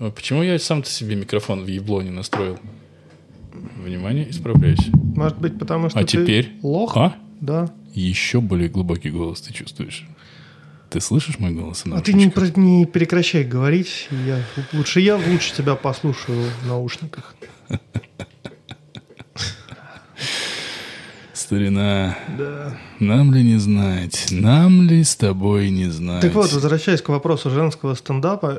А почему я сам-то себе микрофон в ебло не настроил? Внимание, исправляюсь. Может быть, потому что А ты теперь? лох? А? Да. Еще более глубокий голос ты чувствуешь. Ты слышишь мой голос? А ты не, не прекращай говорить. Я, лучше я лучше тебя послушаю в наушниках. Старина, Да. нам ли не знать, нам ли с тобой не знать? Так вот, возвращаясь к вопросу женского стендапа.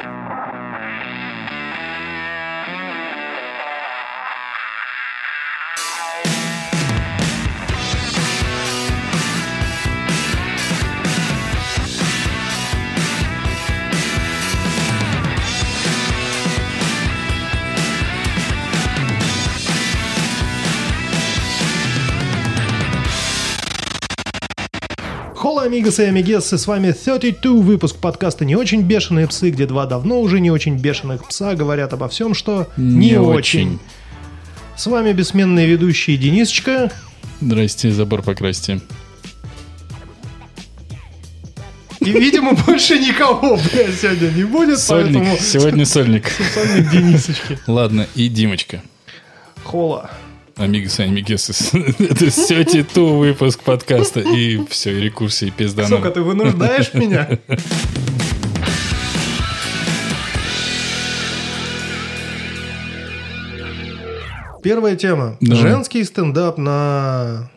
Амигос и амигессы, с вами 32 выпуск подкаста «Не очень бешеные псы», где два давно уже не очень бешеных пса говорят обо всем, что не, Не очень. очень. С вами бессменные ведущие Денисочка. Здрасте, забор покрасьте. И, видимо, больше никого, блядь, сегодня не будет, Сольник, поэтому... сегодня сольник. Сольник Денисочки. Ладно, и Димочка. Холла. Амигос и амигесы. Это все титу выпуск подкаста. И все, и рекурсии пизда. Сука, ты вынуждаешь меня? Первая тема. Давай. Женский стендап на...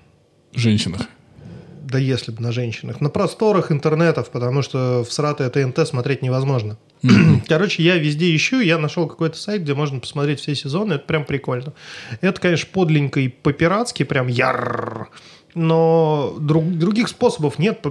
Женщинах. Да если бы на женщинах. На просторах интернетов, потому что в сратое ТНТ смотреть невозможно. Короче, я везде ищу, я нашел какой-то сайт, где можно посмотреть все сезоны, это прям прикольно. Это, конечно, подленько и по-пиратски, прям яр. Но друг- других способов нет,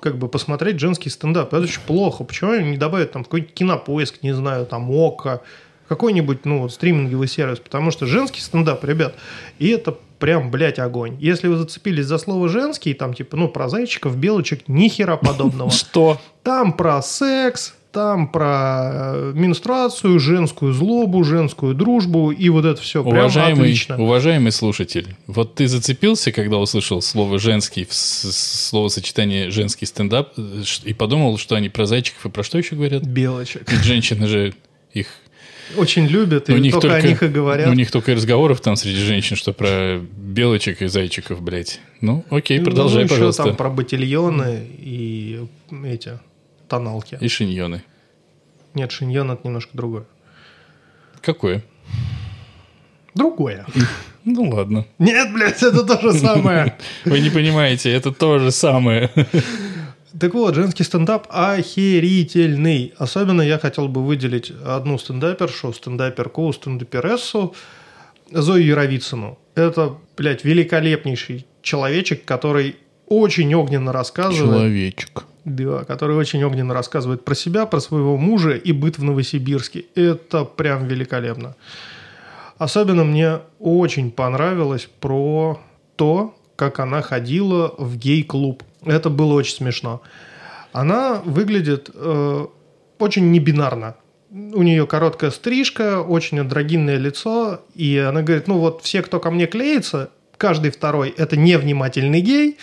как бы посмотреть женский стендап. Это очень плохо. Почему они не добавят там какой-нибудь кинопоиск, не знаю, там ОКО, какой-нибудь, ну, стриминговый сервис, потому что женский стендап, ребят, и это прям, блядь, огонь. Если вы зацепились за слово «женский», там, типа, ну, про зайчиков, белочек, ни хера подобного. Что? Там про секс, там про э, менструацию, женскую злобу, женскую дружбу, и вот это все прям Уважаемый, отлично. уважаемый слушатель, вот ты зацепился, когда услышал слово «женский», словосочетание «женский стендап», э, и подумал, что они про зайчиков и про что еще говорят? Белочек. Ведь женщины же их... Очень любят, и у них только, только, о них и говорят. У них только и разговоров там среди женщин, что про белочек и зайчиков, блядь. Ну, окей, продолжай, ну, еще пожалуйста. там про ботильоны и эти тоналки. И шиньоны. Нет, шиньон это немножко другое. Какое? Другое. Ну, ладно. Нет, блядь, это то же самое. Вы не понимаете, это то же самое. Так вот, женский стендап охерительный. Особенно я хотел бы выделить одну стендапершу, стендаперку, стендаперессу, Зою Яровицыну. Это, блядь, великолепнейший человечек, который очень огненно рассказывает. Человечек. Да, который очень огненно рассказывает про себя, про своего мужа и быт в Новосибирске. Это прям великолепно. Особенно мне очень понравилось про то, как она ходила в гей-клуб. Это было очень смешно. Она выглядит э, очень небинарно. У нее короткая стрижка, очень андрогинное лицо, и она говорит, ну вот все, кто ко мне клеится, каждый второй – это невнимательный гей,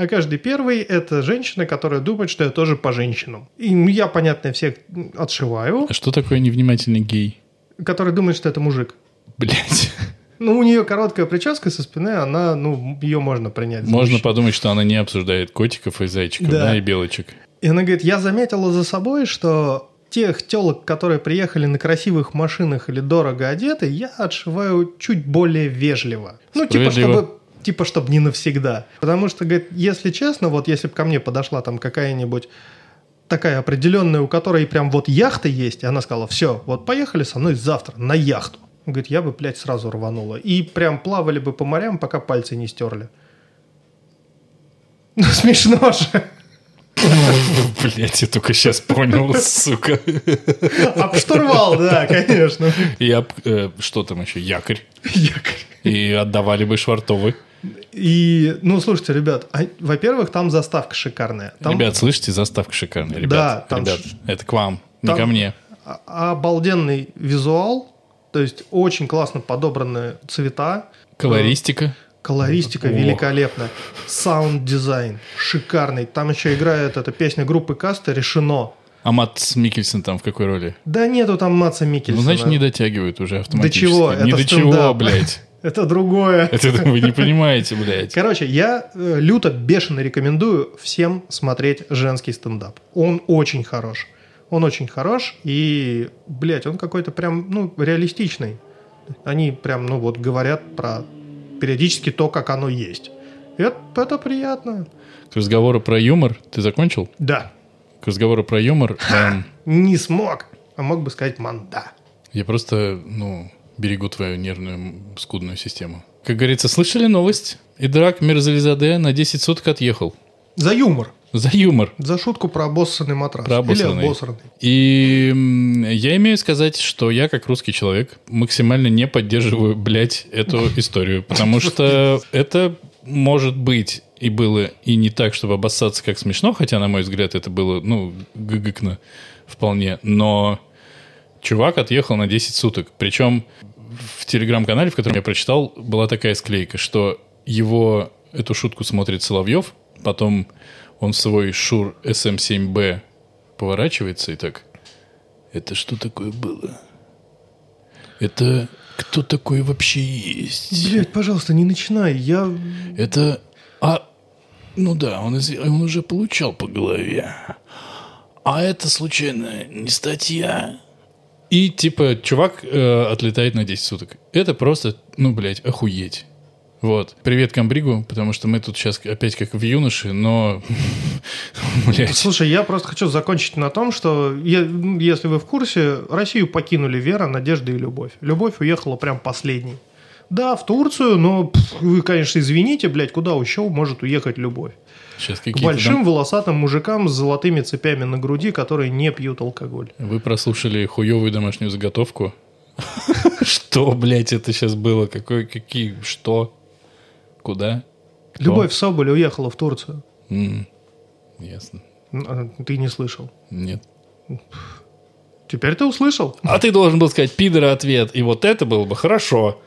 а каждый первый – это женщина, которая думает, что я тоже по женщинам. И я, понятно, всех отшиваю, А что такое невнимательный гей? который думает, что это мужик. Блять. Ну, у нее короткая прическа со спины, она, ну, ее можно принять. Можно мужчину. подумать, что она не обсуждает котиков и зайчиков, Да. да, и белочек. И она говорит, я заметила за собой, что тех телок, которые приехали на красивых машинах или дорого одеты, я отшиваю чуть более вежливо. Ну, типа, чтобы типа, чтобы не навсегда. Потому что, говорит, если честно, вот если бы ко мне подошла там какая-нибудь такая определенная, у которой прям вот яхта есть, и она сказала, все, вот поехали со мной завтра на яхту. Говорит, я бы, блядь, сразу рванула. И прям плавали бы по морям, пока пальцы не стерли. Ну, смешно же. Блять, я только сейчас понял, сука. Об штурвал, да, конечно. И об, э, что там еще, якорь. Якорь. И отдавали бы швартовы. И, ну, слушайте, ребят, а, во-первых, там заставка шикарная. Там Ребят, слышите, заставка шикарная. Ребят, Да, там ребят, ш- это к вам, не там- ко мне. обалденный визуал, то есть очень классно подобраны цвета. Колористика. Колористика Ох. великолепная. Саунд-дизайн шикарный. Там еще играет эта песня группы Каста «Решено». А Мадс Миккельсен там в какой роли? Да нету там Мадса Миккельсена. Ну, значит, не дотягивают уже автоматически. чего? Не Это до чего, стендап. блядь. Это другое. Это вы не понимаете, блядь. Короче, я э, люто, бешено рекомендую всем смотреть женский стендап. Он очень хорош. Он очень хорош, и, блядь, он какой-то прям, ну, реалистичный. Они прям, ну, вот говорят про периодически то, как оно есть. Это, это приятно. К разговору про юмор ты закончил? Да. К разговору про юмор эм, Не смог. А мог бы сказать манда. я просто, ну, берегу твою нервную скудную систему. Как говорится, слышали новость? Идрак Мирзализаде на 10 суток отъехал. За юмор. За юмор. За шутку про обоссанный матрас. Про обоссанный. Или обосранный. И я имею сказать, что я, как русский человек, максимально не поддерживаю, блядь, эту историю. Потому что это может быть и было и не так, чтобы обоссаться как смешно, хотя, на мой взгляд, это было, ну, гыгыкно вполне. Но чувак отъехал на 10 суток. Причем в телеграм-канале, в котором я прочитал, была такая склейка, что его эту шутку смотрит Соловьев, потом он в свой Шур SM7B поворачивается и так, это что такое было? Это кто такой вообще есть? Блять, пожалуйста, не начинай. Я... Это... А... Ну да, он, из- он уже получал по голове. А это, случайно, не статья? И, типа, чувак э, отлетает на 10 суток. Это просто, ну, блядь, охуеть. Вот. Привет Камбригу, потому что мы тут сейчас опять как в юноше, но... Слушай, я просто хочу закончить на том, что, если вы в курсе, Россию покинули вера, надежда и любовь. Любовь уехала прям последней. Да, в Турцию, но вы, конечно, извините, блядь, куда еще может уехать любовь? Сейчас К большим там- волосатым мужикам с золотыми цепями на груди, которые не пьют алкоголь. Вы прослушали хуевую домашнюю заготовку? Что, блядь, это сейчас было? Какой, какие, что? Куда? Кто? Любовь Соболь уехала в Турцию. М, Ясно. А, Ты не слышал. Нет. Теперь ты услышал. А ты должен был сказать пидора ответ, и вот это было бы хорошо.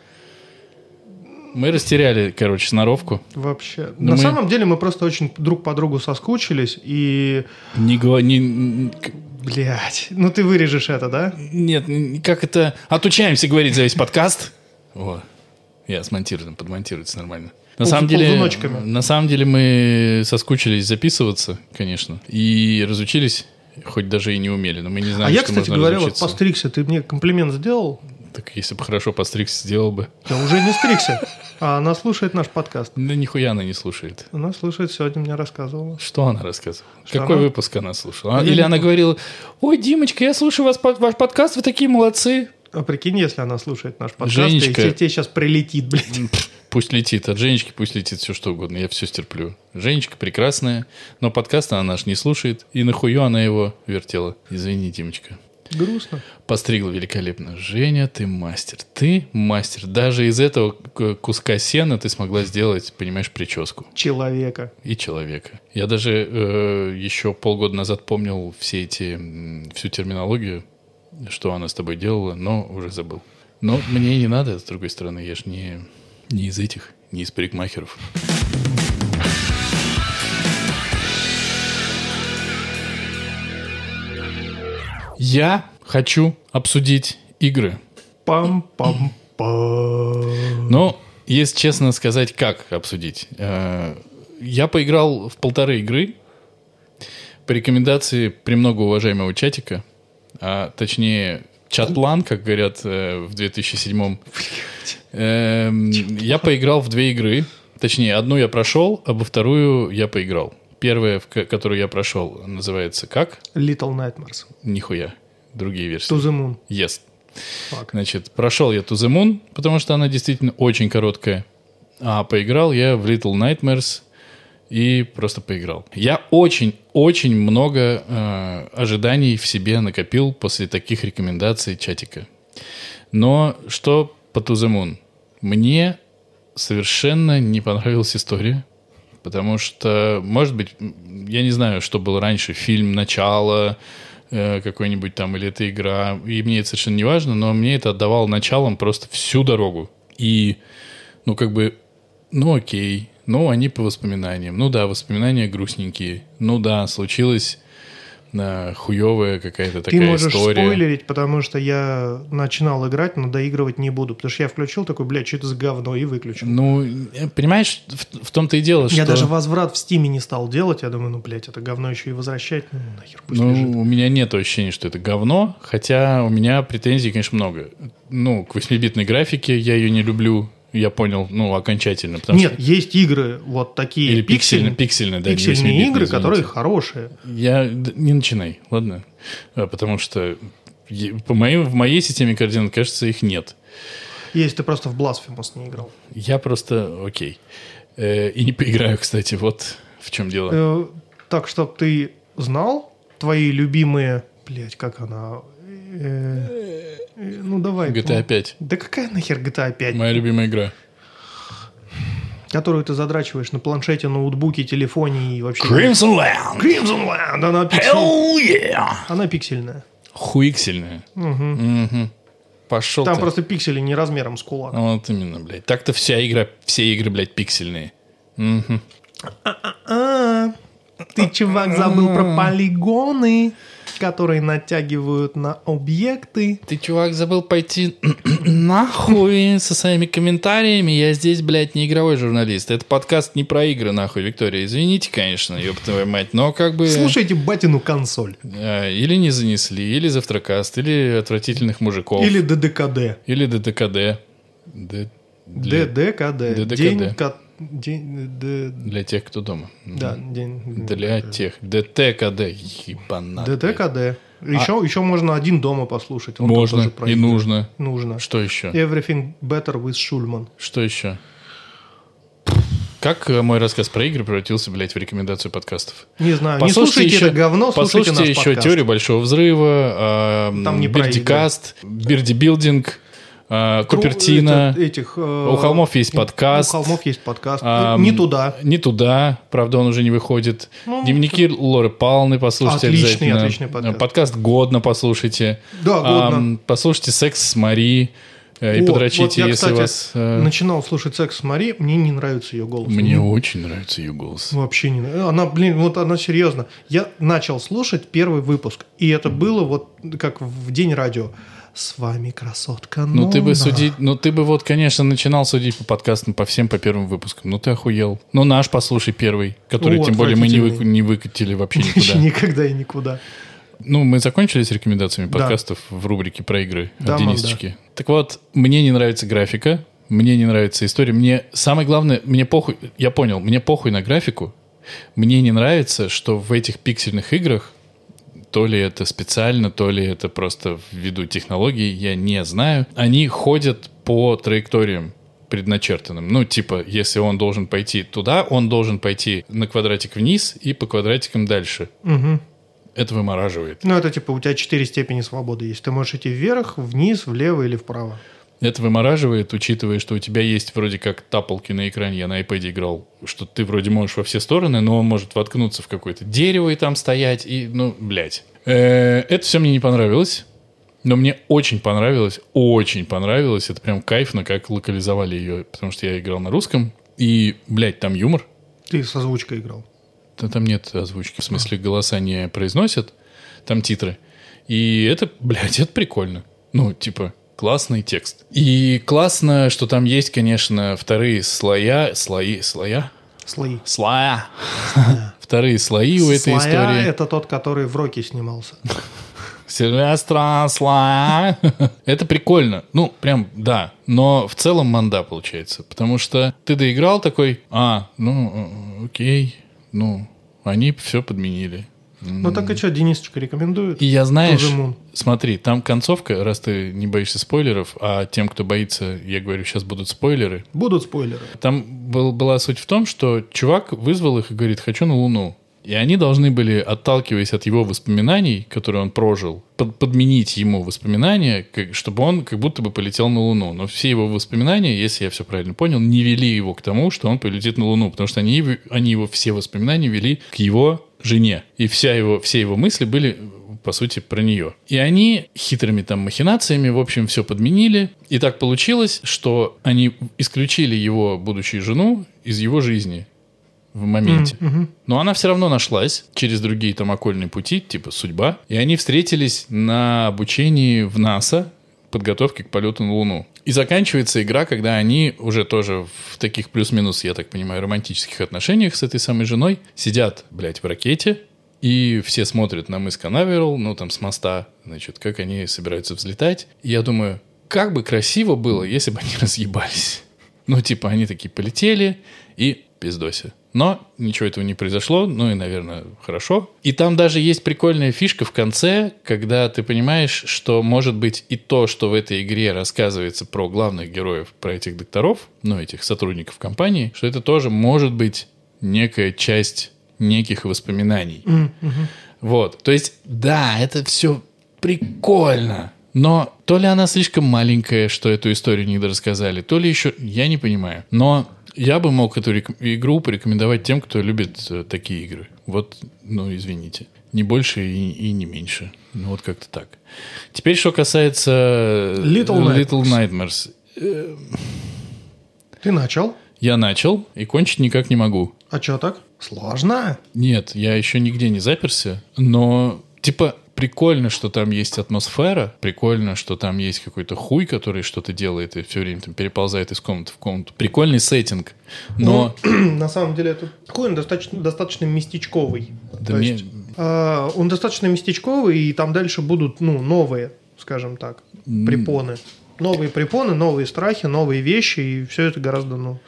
Мы растеряли, короче, сноровку. Вообще. Ну, На мы- самом деле мы просто очень друг по другу соскучились, и... Не говори... Не, Блять, ну ты вырежешь это, да? нет, не- как это... Отучаемся говорить за весь подкаст. О, я смонтирую, подмонтируется нормально. На самом деле, на самом деле мы соскучились записываться, конечно, и разучились, хоть даже и не умели, но мы не знали, а я, кстати говоря, вот постригся, ты мне комплимент сделал? Так если бы хорошо постригся, сделал бы. Я уже не стригся. А она слушает наш подкаст. Да нихуя она не слушает. Она слушает, сегодня мне рассказывала. Что она рассказывала? Что Какой она- выпуск она слушала? А, Или она говорила, ой, Димочка, я слушаю вас, ваш подкаст, вы такие молодцы. А прикинь, если она слушает наш подкаст, Женечка. и тебе сейчас прилетит, блядь. Пусть летит, от Женечки пусть летит все что угодно, я все стерплю. Женечка прекрасная, но подкаст она наш не слушает, и нахую она его вертела. Извини, Димочка. Грустно. Постригла великолепно. Женя, ты мастер. Ты мастер. Даже из этого куска сена ты смогла сделать, понимаешь, прическу. Человека. и человека. Я даже э, еще полгода назад помнил все эти, всю терминологию, что она с тобой делала, но уже забыл. Но мне не надо, с другой стороны, я же не, не из этих, не из парикмахеров. Я хочу обсудить игры. Пам-пам-пам. Но, если честно сказать, как обсудить. Э, Я поиграл в полторы игры по рекомендации премного уважаемого чатика, а точнее чатлан, как говорят э, в 2007 Эм, Я поиграл в две игры. Точнее, одну я прошел, а во вторую я поиграл. Первая, которую я прошел, называется как? Little Nightmares. Нихуя. Другие версии. To the moon. Yes. Fuck. Значит, прошел я To the Moon, потому что она действительно очень короткая. А поиграл я в Little Nightmares и просто поиграл. Я очень-очень много э, ожиданий в себе накопил после таких рекомендаций чатика. Но что по To the Moon? Мне совершенно не понравилась история. Потому что, может быть, я не знаю, что было раньше, фильм «Начало», э, какой-нибудь там, или это игра, и мне это совершенно не важно, но мне это отдавало началом просто всю дорогу. И, ну, как бы, ну, окей, ну, они по воспоминаниям. Ну, да, воспоминания грустненькие. Ну, да, случилось хуевая какая-то Ты такая можешь история. спойлерить, потому что я начинал играть, но доигрывать не буду. Потому что я включил такой, блядь, что это за говно, и выключил. Ну, э, понимаешь, в, в том-то и дело, что... Я даже возврат в стиме не стал делать. Я думаю, ну, блядь, это говно еще и возвращать. Ну, нахер, пусть Ну, лежит. у меня нет ощущения, что это говно, хотя у меня претензий, конечно, много. Ну, к 8-битной графике я ее не люблю, я понял, ну, окончательно. Нет, что... есть игры вот такие Или пиксельные, пиксельные, да, пиксельные 8-битные, игры, извините. которые хорошие. Я... Не начинай, ладно? А, Потому что по моим, в моей системе координат, кажется, их нет. Если ты просто в Blasphemous не играл. Я просто окей. Э, И не поиграю, кстати, вот в чем дело. Э, так, чтоб ты знал, твои любимые... Блядь, как она... Э, э, ну, давай. GTA 5. Да какая нахер GTA 5? Моя любимая игра. Которую ты задрачиваешь на планшете, ноутбуке, телефоне и вообще... Crimson Land! Crimson Land! Она, пиксель- Hell yeah! она пиксельная. Хуиксельная. Мгм. Пошел Там ты. просто пиксели не размером с кулак. Вот именно, блядь. Так-то вся игра, все игры, блядь, пиксельные. А, ты, чувак, забыл про полигоны, которые натягивают на объекты. Ты, чувак, забыл пойти нахуй со своими комментариями. Я здесь, блядь, не игровой журналист. Это подкаст не про игры, нахуй, Виктория. Извините, конечно, ёб твою мать, но как бы... Слушайте батину консоль. Или не занесли, или завтракаст, или отвратительных мужиков. Или ДДКД. Или ДТКД. Д- для, ДДКД. ДДКД. День, день, Д- для тех, кто дома. да, день. Для тех. ДТКД. Ебанат. ДТКД. Еще, еще можно один дома послушать. Он Можно и нужно. Нужно. Что еще? Everything Better with Schulman. Что еще? Как э, мой рассказ про игры превратился, блядь, в рекомендацию подкастов? Не знаю, не слушайте это говно, слушайте послушайте еще подкаст. теорию большого взрыва, э, Там не Бирдикаст, Бирдибилдинг, э, Купертино. это- этих, э, У холмов есть подкаст. У холмов есть подкаст. Ам, не туда. Не туда, правда, он уже не выходит. Ну, Дневники Лоры Павловны послушайте Отличный, обязательно. отличный подкаст. Подкаст «Годно» послушайте. Да, «Годно». Ам, послушайте «Секс с Мари» э, и О, подрочите, вот я, если кстати, вас... э, начинал слушать секс с Мари, мне не нравится ее голос. Мне очень нравится ее голос. Вообще не нравится. Она, блин, вот она серьезно. Я начал слушать первый выпуск, и это было вот как в день радио. С вами красотка Ну ты бы Нона». судить, ну ты бы вот, конечно, начинал судить по подкастам, по всем, по первым выпускам. Ну ты охуел. Ну наш послушай первый, который О, тем более мы не, вы- не выкатили вообще никуда. никогда и никуда. Ну, мы закончили с рекомендациями Да. подкастов в рубрике про игры Да, от мам, Денисочки. Так вот, мне не нравится графика, мне не нравится история. Мне самое главное, мне похуй, я понял, мне похуй на графику. Мне не нравится, что в этих пиксельных играх то ли это специально, то ли это просто ввиду технологий, я не знаю. Они ходят по траекториям предначертанным. Ну, типа, если он должен пойти туда, он должен пойти на квадратик вниз и по квадратикам дальше. Мгм. Это вымораживает. Ну, это типа у тебя четыре степени свободы есть. Ты можешь идти вверх, вниз, влево или вправо. Это вымораживает, учитывая, что у тебя есть вроде как тапалки на экране, я на iPad играл, что ты вроде можешь во все стороны, но он может воткнуться в какое-то дерево и там стоять, и, ну, блядь. Э, Это все мне не понравилось, но мне очень понравилось, очень понравилось, это прям кайфно, как локализовали ее, потому что я играл на русском, и, блядь, там юмор, Ты с озвучкой играл. Да там нет озвучки, в смысле голоса не произносят, там титры. И это, блядь, это прикольно. Ну, типа, классный текст. И классно, что там есть, конечно, вторые слоя, слои, слоя? Слои. Слоя. Вторые слои у этой Слоя истории. это тот, который в Роке снимался. Сильвестра слоя. Это прикольно. Ну, прям, да. Но в целом манда получается. Потому что ты доиграл такой, а, ну, окей, ну, они все подменили. Ну так и что, Денисочка рекомендует? И я, знаешь, смотри, там концовка, раз ты не боишься спойлеров, а тем, кто боится, я говорю, сейчас будут спойлеры. Будут спойлеры. Там был, была суть в том, что чувак вызвал их и говорит, хочу на Луну. И они должны были, отталкиваясь от его воспоминаний, которые он прожил, под- подменить ему воспоминания, как- чтобы он как будто бы полетел на Луну. Но все его воспоминания, если я все правильно понял, не вели его к тому, что он полетит на Луну, потому что они, они его все воспоминания вели к его жене. И вся его, все его мысли были, по сути, про нее. И они хитрыми там махинациями, в общем, все подменили. И так получилось, что они исключили его будущую жену из его жизни. в моменте. Мгм. Но она все равно нашлась через другие там окольные пути, типа судьба. И они встретились на обучении в НАСА, подготовке к полету на Луну. И заканчивается игра, когда они уже тоже в таких плюс-минус, я так понимаю, романтических отношениях с этой самой женой сидят, блядь, в ракете, и все смотрят на мыс Канаверал, ну, там, с моста, значит, как они собираются взлетать. И я думаю, как бы красиво было, если бы они разъебались. Ну, типа, они такие полетели и пиздося. Но ничего этого не произошло, ну и, наверное, хорошо. И там даже есть прикольная фишка в конце, когда ты понимаешь, что, может быть, и то, что в этой игре рассказывается про главных героев, про этих докторов, ну, этих сотрудников компании, что это тоже может быть некая часть неких воспоминаний. Мгм. Вот. То есть, да, это все прикольно. Но то ли она слишком маленькая, что эту историю не рассказали, то ли еще... Я не понимаю. Но я бы мог эту игру порекомендовать тем, кто любит э, такие игры. Вот, ну, извините. Не больше и, и не меньше. Ну, вот как-то так. Теперь, что касается э, Little Little Nightmares. Ты начал? Я начал и кончить никак не могу. А что так? Сложно. Нет, я еще нигде не заперся, но типа прикольно, что там есть атмосфера, прикольно, что там есть какой-то хуй, который что-то делает и все время там переползает из комнаты в комнату. Прикольный сеттинг, но На самом деле, это такой он достаточно, достаточно местечковый. Да То мне- есть, а, он достаточно местечковый, и там дальше будут ну, новые, скажем так, препоны. Новые препоны, новые страхи, новые вещи, и все это гораздо ну,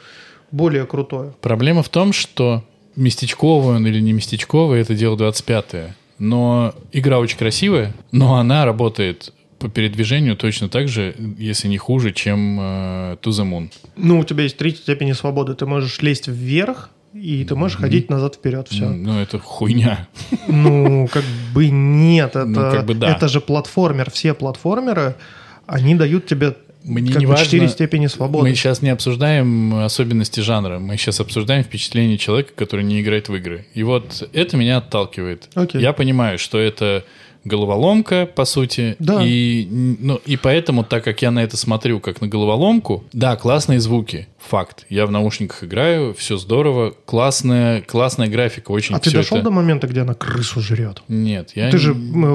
более крутое. проблема в том, что местечковый он или не местечковый, это дело 25-е. Но игра очень красивая, но она работает по передвижению точно так же, если не хуже, чем э, To the Moon. Ну, у тебя есть три степени свободы. Ты можешь лезть вверх, и ты можешь ходить назад-вперед. Все. Ну, ну, это хуйня. Ну, как бы нет. Это, Ну, как бы да. это же платформер. Все платформеры, они дают тебе Мне как не бы важно- четыре степени свободы. Мы сейчас не обсуждаем особенности жанра, мы сейчас обсуждаем впечатление человека, который не играет в игры. И вот это меня отталкивает. Окей. Я понимаю, что это головоломка, по сути. Да. И, ну, и поэтому, так как я на это смотрю как на головоломку, да, классные звуки, факт. Я в наушниках играю, все здорово, классная, классная графика, очень А ты дошел это- до момента, где она крысу жрет? Нет, я Ты же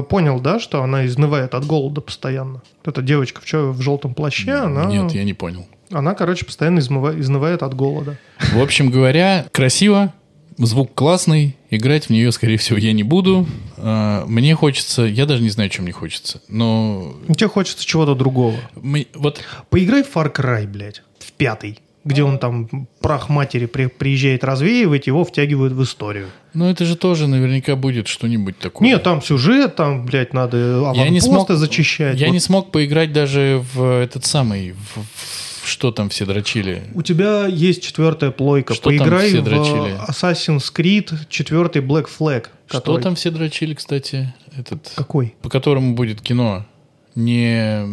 понял, да, что она изнывает от голода постоянно? Эта девочка в, чё- в желтом плаще, она, Нет, я не понял. она, короче, постоянно измыва- изнывает от голода. В общем говоря, красиво, звук классный, играть в нее, скорее всего, я не буду. А, Мне хочется, я даже не знаю, что мне хочется, но Тебе хочется чего-то другого. мы- вот Поиграй в Far Cry, блядь, в пятый, где он там прах матери при- приезжает развеивать, его втягивают в историю. ну это же тоже наверняка будет что-нибудь такое. Нет, там сюжет, там, блядь, надо я не смог, аванпосты зачищать. Я Вот не смог поиграть даже в этот самый, в- в- что там все дрочили. У тебя есть четвертая плойка. Что там Поиграй все в дрочили? Assassin's Creed четвертый Black Flag. Что который- там все дрочили, кстати, этот, Какой? по которому будет кино, не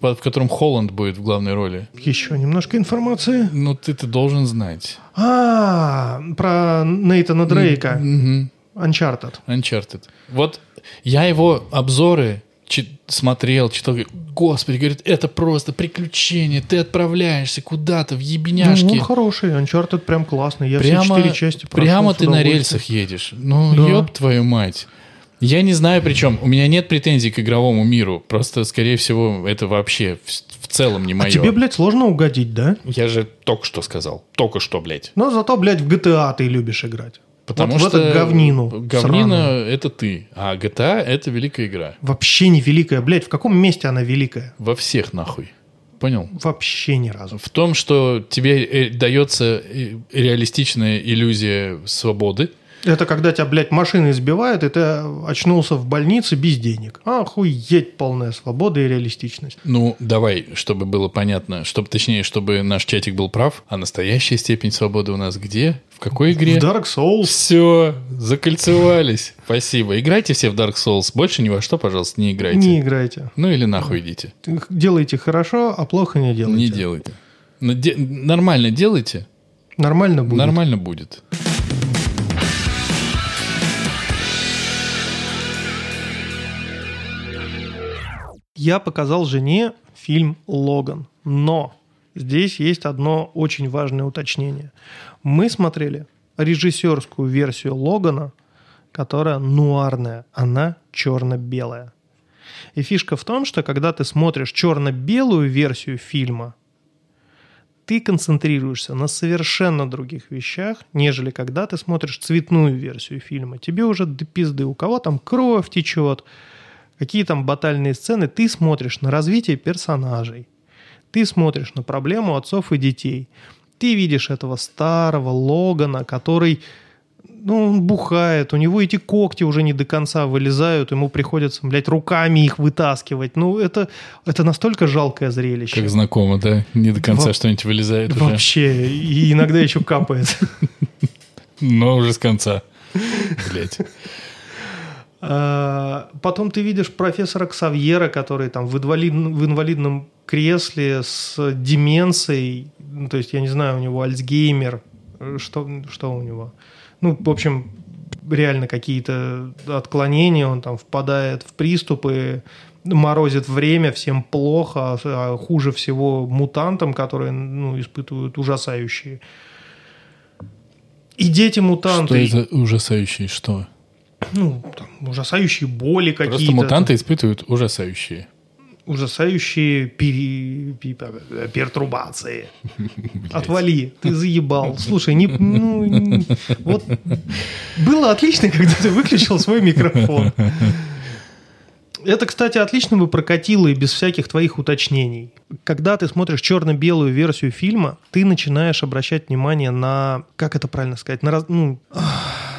в, в котором Холланд будет в главной роли. Еще немножко информации. Ну, ты-то должен знать. А, про Нейтана Дрейка. Uncharted. Uncharted. Вот я его обзоры чи- смотрел, читал, господи, говорит, это просто приключение, ты отправляешься куда-то в Ну, ебеняшки. он хороший. Uncharted прям классный. Я все прямо четыре части прошел прямо ты на рельсах едешь. Ну, Да. ёб твою мать. Я не знаю, причем у меня нет претензий к игровому миру. Просто, скорее всего, это вообще в, в целом не мое. А тебе, блядь, сложно угодить, да? Я же только что сказал. Только что, блядь. Но зато, блядь, в GTA ты любишь играть. Потому вот что в эту говнину. Говнина сраную. это ты, а GTA это великая игра. Вообще не великая. Блядь, в каком месте она великая? Во всех нахуй. Понял? Вообще ни разу. В том, что тебе э, дается э, реалистичная иллюзия свободы. Это когда тебя, блядь, машина избивает, и ты очнулся в больнице без денег. Охуеть полная свобода и реалистичность. Ну, давай, чтобы было понятно, чтобы, точнее, чтобы наш чатик был прав. А настоящая степень свободы у нас где? В какой игре? В Dark Souls. Все, закольцевались. Спасибо. Играйте все в Dark Souls. Больше ни во что, пожалуйста, не играйте. Не играйте. Ну или нахуй идите. Делайте хорошо, а плохо не делайте. Не делайте. Де- нормально делайте, Нормально будет. нормально будет. Я показал жене фильм «Логан», но здесь есть одно очень важное уточнение. Мы смотрели режиссерскую версию Логана, которая нуарная, она черно-белая. И фишка в том, что когда ты смотришь черно-белую версию фильма, ты концентрируешься на совершенно других вещах, нежели когда ты смотришь цветную версию фильма. Тебе уже до пизды, у кого там кровь течет, какие там батальные сцены, ты смотришь на развитие персонажей, ты смотришь на проблему отцов и детей. Ты видишь этого старого Логана, который ну, он бухает, у него эти когти уже не до конца вылезают, ему приходится, блядь, руками их вытаскивать. Ну, это, это настолько жалкое зрелище. Как знакомо, да? Не до конца Во... что-нибудь вылезает уже. Вообще, и иногда еще капает. Но уже с конца. Блядь. А, потом ты видишь профессора Ксавьера, который там в, инвалид, в инвалидном кресле с деменцией, ну, то есть, я не знаю, у него Альцгеймер, что, что у него? Ну, в общем, реально какие-то отклонения, он там впадает в приступы, морозит время, всем плохо, а хуже всего мутантам, которые ну, испытывают ужасающие. И дети-мутанты... Что это ужасающие? Что? Ну, там, ужасающие боли какие-то. Просто мутанты испытывают ужасающие ужасающие пере... пертурбации. Отвали, ты заебал. Слушай, не, ну, не, вот было отлично, когда ты выключил свой микрофон. Это, кстати, отлично бы прокатило и без всяких твоих уточнений. Когда ты смотришь черно-белую версию фильма, ты начинаешь обращать внимание на, как это правильно сказать, на, раз, ну,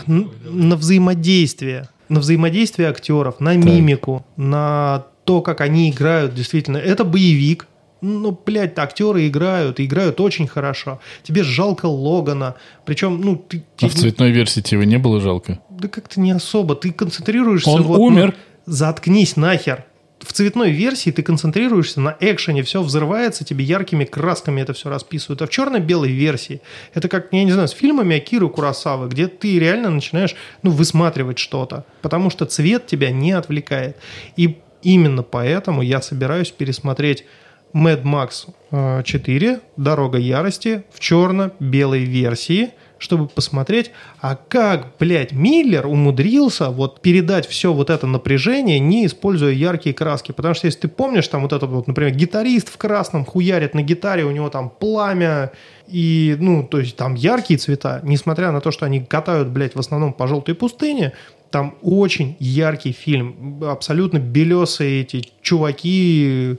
на взаимодействие, на взаимодействие актеров, на мимику, на то, как они играют, действительно, это боевик. Ну, блядь, актеры играют, играют очень хорошо. Тебе жалко Логана. Причем, ну, ты... А в цветной версии тебе не было жалко? Да как-то не особо. Ты концентрируешься... Он вот, умер? Ну, заткнись нахер. В цветной версии ты концентрируешься на экшене, все взрывается, тебе яркими красками это все расписывают. А в черно-белой версии это как, я не знаю, с фильмами Акиры Курасавы, где ты реально начинаешь ну, высматривать что-то, потому что цвет тебя не отвлекает. И Именно поэтому я собираюсь пересмотреть Mad Max 4 э, «Дорога ярости» в черно-белой версии, чтобы посмотреть, а как, блядь, Миллер умудрился вот передать все вот это напряжение, не используя яркие краски. Потому что если ты помнишь, там вот этот вот, например, гитарист в красном хуярит на гитаре, у него там пламя, и, ну, то есть там яркие цвета, несмотря на то, что они катают, блядь, в основном по желтой пустыне, там очень яркий фильм. Абсолютно белесые эти чуваки,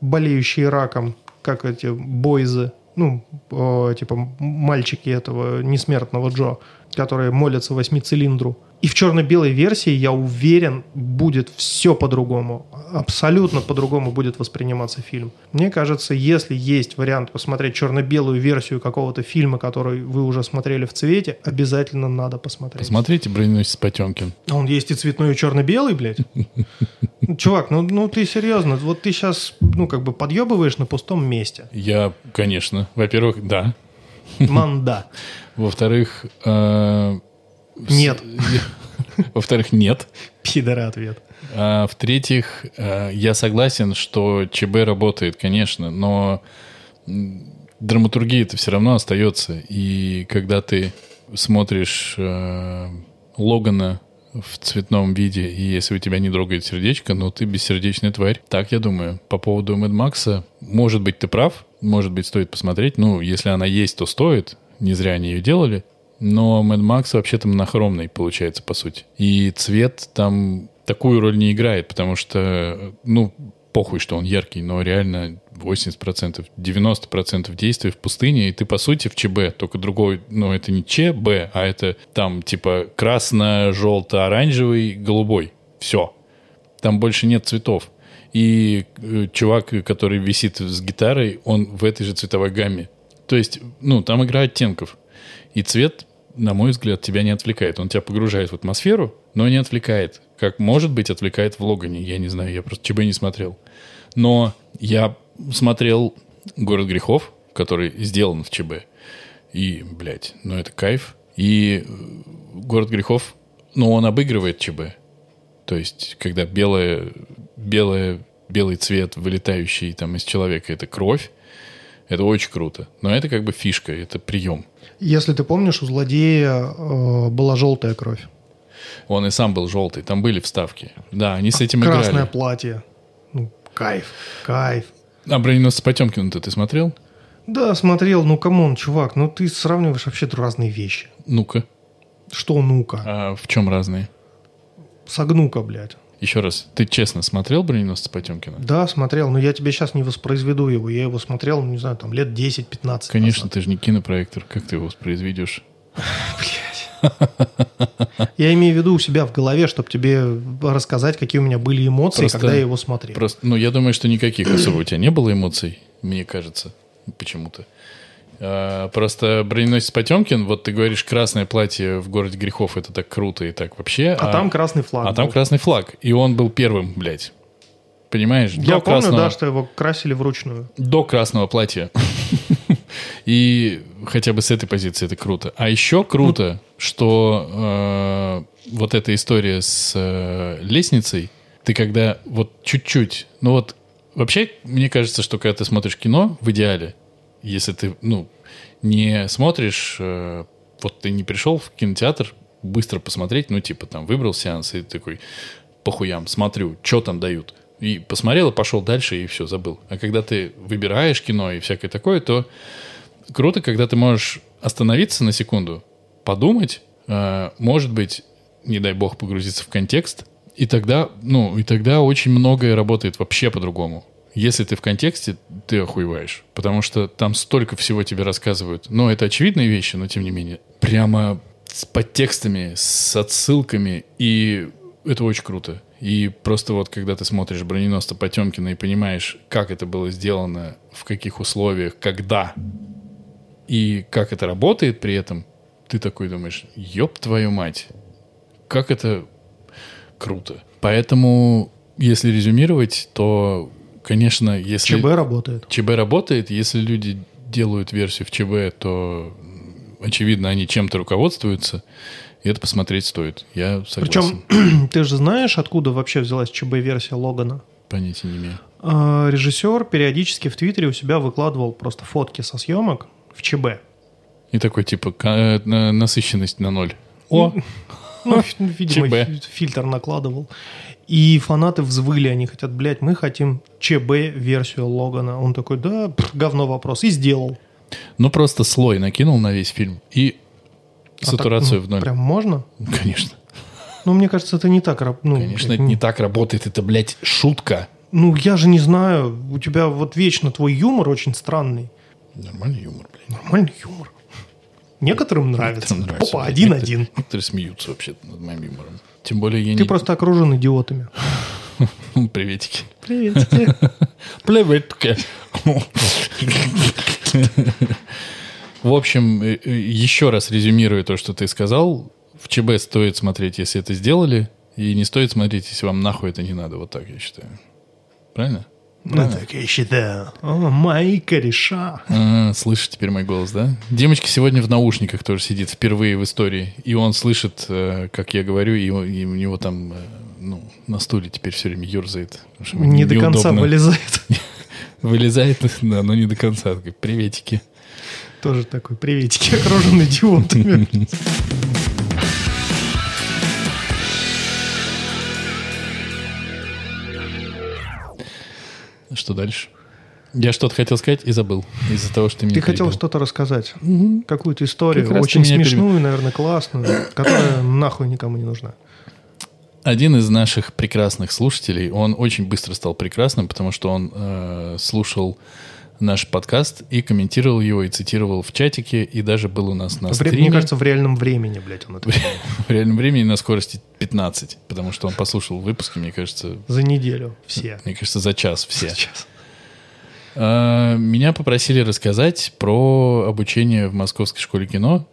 болеющие раком, как эти бойзы. Ну, типа мальчики этого несмертного Джо, которые молятся восьмицилиндру. И в черно-белой версии, я уверен, будет все по-другому. Абсолютно по-другому будет восприниматься фильм. Мне кажется, если есть вариант посмотреть черно-белую версию какого-то фильма, который вы уже смотрели в цвете, обязательно надо посмотреть. Посмотрите «Броненосец Потемкин». А он есть и цветной, и черно-белый, блядь? Чувак, ну, ну ты серьезно, вот ты сейчас, ну, как бы подъебываешь на пустом месте. Я, конечно. Во-первых, да. Манда. Во-вторых, э, нет. Во-вторых, нет. Пидора ответ. А, в-третьих, э, я согласен, что ЧБ работает, конечно, но драматургия это все равно остается. И когда ты смотришь э, Логана в цветном виде, и если у тебя не дрогает сердечко, ну ты бессердечная тварь. Так я думаю. По поводу Мэд Макса, может быть, ты прав, может быть, стоит посмотреть. Ну, если она есть, то стоит. Не зря они ее делали. Но Mad Max вообще-то монохромный получается, по сути. И цвет там такую роль не играет, потому что, ну, похуй, что он яркий, но реально 80%, 90% действий в пустыне, и ты, по сути, в ЧБ, только другой, ну, это не ЧБ, а это там, типа, красно-желто-оранжевый, голубой. Все. Там больше нет цветов. И э, чувак, который висит с гитарой, он в этой же цветовой гамме. То есть, ну, там игра оттенков. И цвет на мой взгляд, тебя не отвлекает. Он тебя погружает в атмосферу, но не отвлекает. Как, может быть, отвлекает в Логане. Я не знаю, я просто ЧБ не смотрел. Но я смотрел «Город грехов», который сделан в ЧБ. И, блядь, ну это кайф. И э, «Город грехов», ну он обыгрывает ЧБ. То есть, когда белое, белое, белый цвет, вылетающий там из человека, это кровь, Это очень круто. Но это как бы фишка, это прием. Если ты помнишь, у злодея э, была желтая кровь. Он и сам был желтый, там были вставки. Да, они с этим Красное играли. платье. Ну, кайф, кайф. А броненосец Потемкина-то ты смотрел? Да, смотрел, ну come on, чувак, ну ты сравниваешь вообще разные вещи. Ну-ка. Что ну-ка? А в чем разные? Согну-ка, блядь. Еще раз, ты честно смотрел броненосца Потемкина? Да, смотрел, но я тебе сейчас не воспроизведу его. Я его смотрел, ну, не знаю, там лет 10-15 Конечно, назад. ты же не кинопроектор. Как ты его воспроизведешь? Я имею в виду у себя в голове, чтобы тебе рассказать, какие у меня были эмоции, Просто- когда я его смотрел. Просто, ну, я думаю, что никаких особо у тебя не было эмоций, мне кажется, почему-то. А, просто броненосец Потемкин, вот ты говоришь, красное платье в городе грехов, это так круто и так вообще. А, там красный флаг. а там был. красный флаг, и он был первым, блядь. Понимаешь? Я До помню, красного- да, что его красили вручную. до красного платья. И хотя бы с этой позиции это круто. А еще круто, что э, вот эта история с э, лестницей, ты когда вот чуть-чуть, ну вот вообще мне кажется, что когда ты смотришь кино, в идеале, если ты, ну, не смотришь, э, вот ты не пришел в кинотеатр быстро посмотреть, ну, типа там выбрал сеанс и такой, похуям, смотрю, что там дают. И посмотрел, и пошел дальше, и все, забыл. А когда ты выбираешь кино и всякое такое, то круто, когда ты можешь остановиться на секунду, подумать, э, может быть, не дай бог, погрузиться в контекст, и тогда, ну, и тогда очень многое работает вообще по-другому. Если ты в контексте, ты охуеваешь. Потому что там столько всего тебе рассказывают. Ну, это очевидные вещи, но тем не менее. Прямо с подтекстами, с отсылками. И это очень круто. И просто вот когда ты смотришь броненосца Потемкина и понимаешь, как это было сделано, в каких условиях, когда, и как это работает при этом, ты такой думаешь, ёб твою мать, как это круто. Поэтому, если резюмировать, то, конечно, если... ЧБ работает. ЧБ работает, если люди делают версию в ЧБ, то, очевидно, они чем-то руководствуются, и это посмотреть стоит. Я согласен. Причем, ты же знаешь, откуда вообще взялась ЧБ-версия Логана? Понятия не имею. А, Режиссер периодически в Твиттере у себя выкладывал просто фотки со съемок в ЧБ. И такой, типа, э, на- насыщенность на ноль. О, Ну, фи- видимо, ЧБ. фи- фильтр накладывал. И фанаты взвыли, они хотят, блядь, мы хотим ЧБ-версию Логана. Он такой, да, пф, говно вопрос. И сделал. ну просто слой накинул на весь фильм и А так, сатурацию ну, в ноль. Прям можно? Конечно. Ну, мне кажется, это не так. раб- Ну, Конечно, блядь, это не так работает. Это, блядь, шутка. Ну, я же не знаю. У тебя вот вечно твой юмор очень странный. Нормальный юмор, блядь. Нормальный юмор. Некоторым нравится. Некоторым нравится, Опа, один-один. Некоторые- Некоторые смеются вообще над моим юмором. Тем более я Ты не... просто окружен идиотами. Приветики. Привет. Приветики. В общем, э, э, еще раз резюмируя то, что ты сказал, в ЧБ стоит смотреть, если это сделали, и не стоит смотреть, если вам нахуй это не надо. Вот так я считаю. Правильно? Ну, так я считаю. О, мои кореша. Слышишь теперь мой голос, да? Демочка сегодня в наушниках тоже сидит впервые в истории. И он слышит, э, как я говорю, и, у- и у него там э, ну, на стуле теперь все время ерзает. Не до конца вылезает. Вылезает, да, но не до конца. Приветики. Тоже такой приветики, окружен идиотами. Что дальше? Я что-то хотел сказать и забыл. Из-за того, что ты меня Ты хотел перебил. что-то рассказать. Какую-то историю, Как очень смешную, наверное, классную, которая нахуй никому не нужна. Один из наших прекрасных слушателей, он очень быстро стал прекрасным, потому что он э, слушал наш подкаст и комментировал его, и цитировал в чатике, и даже был у нас на Вре- стриме. Мне кажется, в реальном времени, блядь, он это в реальном времени на скорости 15, потому что он послушал выпуски, мне кажется, За неделю все. мне кажется, за час все. Сейчас. А, Меня попросили рассказать про обучение в Московской школе кино.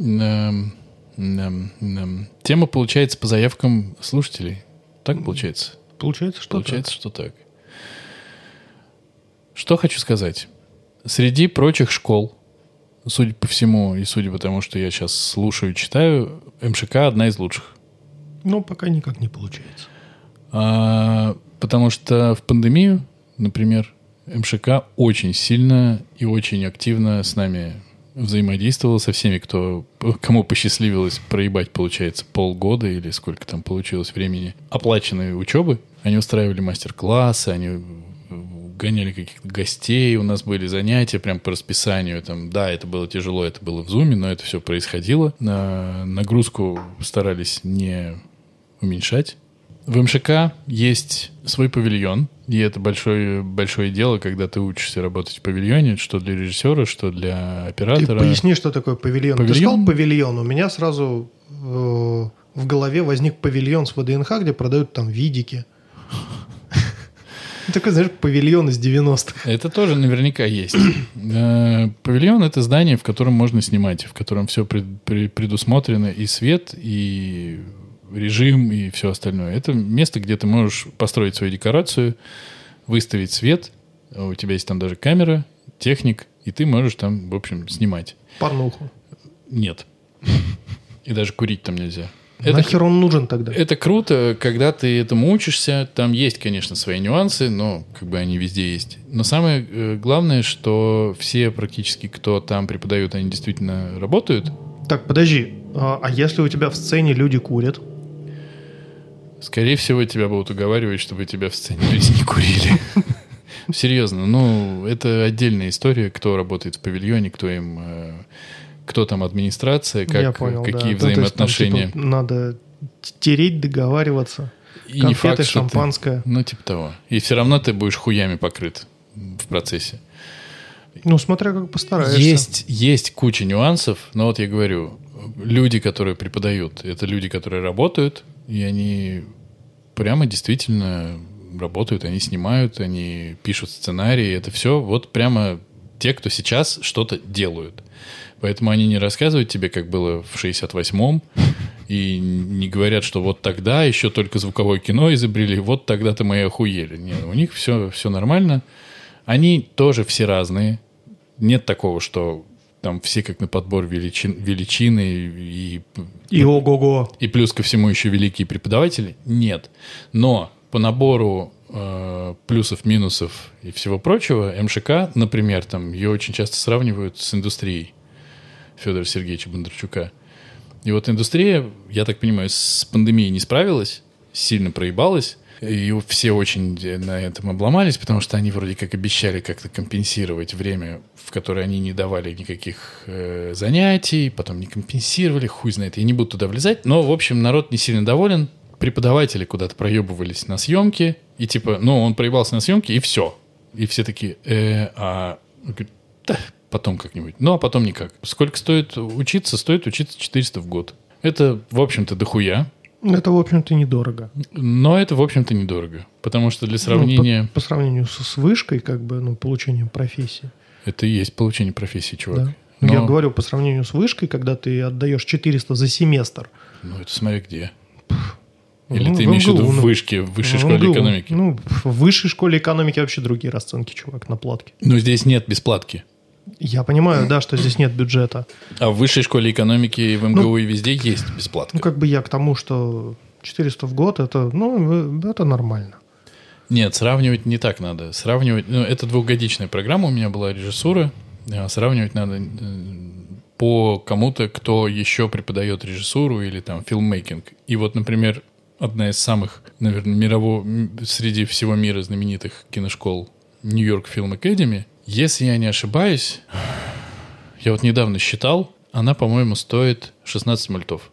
Эм, эм, эм. Тема получается по заявкам слушателей. Так получается? Получается, что Получается, что так. Что хочу сказать. Среди прочих школ, судя по всему, и судя по тому, что я сейчас слушаю, читаю, МШК одна из лучших. Ну, пока никак не получается. А, потому что в пандемию, например, МШК очень сильно и очень активно с нами взаимодействовал со всеми, кто, кому посчастливилось проебать, получается, полгода или сколько там получилось времени оплаченной учебы. Они устраивали мастер-классы, они гоняли каких-то гостей, у нас были занятия прям по расписанию. Там, да, это было тяжело, это было в зуме, но это все происходило. На нагрузку старались не уменьшать. В МШК есть свой павильон, и это большое, большое дело, когда ты учишься работать в павильоне, что для режиссера, что для оператора. Ты поясни, что такое павильон. павильон? Ты сказал павильон, у меня сразу э, в голове возник павильон с ВДНХ, где продают там видики. Такой, знаешь, павильон из 90-х. Это тоже наверняка есть. Э, павильон — это здание, в котором можно снимать, в котором все предусмотрено, и свет, и режим, и все остальное. Это место, где ты можешь построить свою декорацию, выставить свет, у тебя есть там даже камера, техник, и ты можешь там, в общем, снимать. Порнуху. Нет. И даже курить там нельзя. Это, Нахер он нужен тогда? Это круто, когда ты этому учишься. Там есть, конечно, свои нюансы, но как бы они везде есть. Но самое э, главное, что все практически, кто там преподают, они действительно работают. Так, подожди. А, а если у тебя в сцене люди курят? Скорее всего, тебя будут уговаривать, чтобы тебя в сцене люди не курили. Серьезно, ну, это отдельная история, кто работает в павильоне, кто им э, кто там администрация, как, Я понял, какие да. взаимоотношения. Ну, там, типа, надо тереть, договариваться. И Конфеты, не факт, шампанское. Ты, ну, типа того. И все равно ты будешь хуями покрыт в процессе. Ну, смотря как постараешься. Есть, есть куча нюансов, но вот я говорю, люди, которые преподают, это люди, которые работают, и они прямо действительно работают, они снимают, они пишут сценарии, это все вот прямо те, кто сейчас что-то делают. Поэтому они не рассказывают тебе, как было в 68-м, и не говорят, что вот тогда еще только звуковое кино изобрели, вот тогда-то мы охуели. Нет, у них все, все нормально. Они тоже все разные. Нет такого, что там все как на подбор величин, величины и... И ого-го. И плюс ко всему еще великие преподаватели. Нет. Но по набору э, плюсов, минусов и всего прочего, МШК, например, там ее очень часто сравнивают с индустрией. Федора Сергеевича Бондарчука. И вот индустрия, я так понимаю, с пандемией не справилась, сильно проебалась. И все очень на этом обломались, потому что они вроде как обещали как-то компенсировать время, в которое они не давали никаких э, занятий, потом не компенсировали, хуй знает. Я не буду туда влезать. Но, в общем, народ не сильно доволен. Преподаватели куда-то проебывались на съемки. И типа, ну, он проебался на съемки, и все. И все такие, э, а... Да, потом как-нибудь. Ну, а потом никак. Сколько стоит учиться? Стоит учиться 400 в год. Это, в общем-то, дохуя. Это, в общем-то, недорого. Но это, в общем-то, недорого. Потому что для сравнения... Ну, по, по сравнению с, с вышкой, как бы, ну, получением профессии. Это и есть получение профессии, чувак. Да. Но... Я говорю по сравнению с вышкой, когда ты отдаешь 400 за семестр. Ну, это смотри где. Или ну, ты имеешь в виду в вышке, в высшей в школе экономики? Ну, в высшей школе экономики вообще другие расценки, чувак, на платке. Но здесь нет бесплатки. Я понимаю, да, что здесь нет бюджета. А в высшей школе экономики и в МГУ ну, и везде есть бесплатно. Ну, как бы я к тому, что 400 в год, это, ну, это нормально. Нет, сравнивать не так надо. Сравнивать, ну, это двухгодичная программа, у меня была режиссура. А сравнивать надо э, по кому-то, кто еще преподает режиссуру или там филммейкинг. И вот, например, одна из самых, наверное, мирового, среди всего мира знаменитых киношкол Нью-Йорк Фильм Академи – если я не ошибаюсь, я вот недавно считал, она, по-моему, стоит 16 мультов.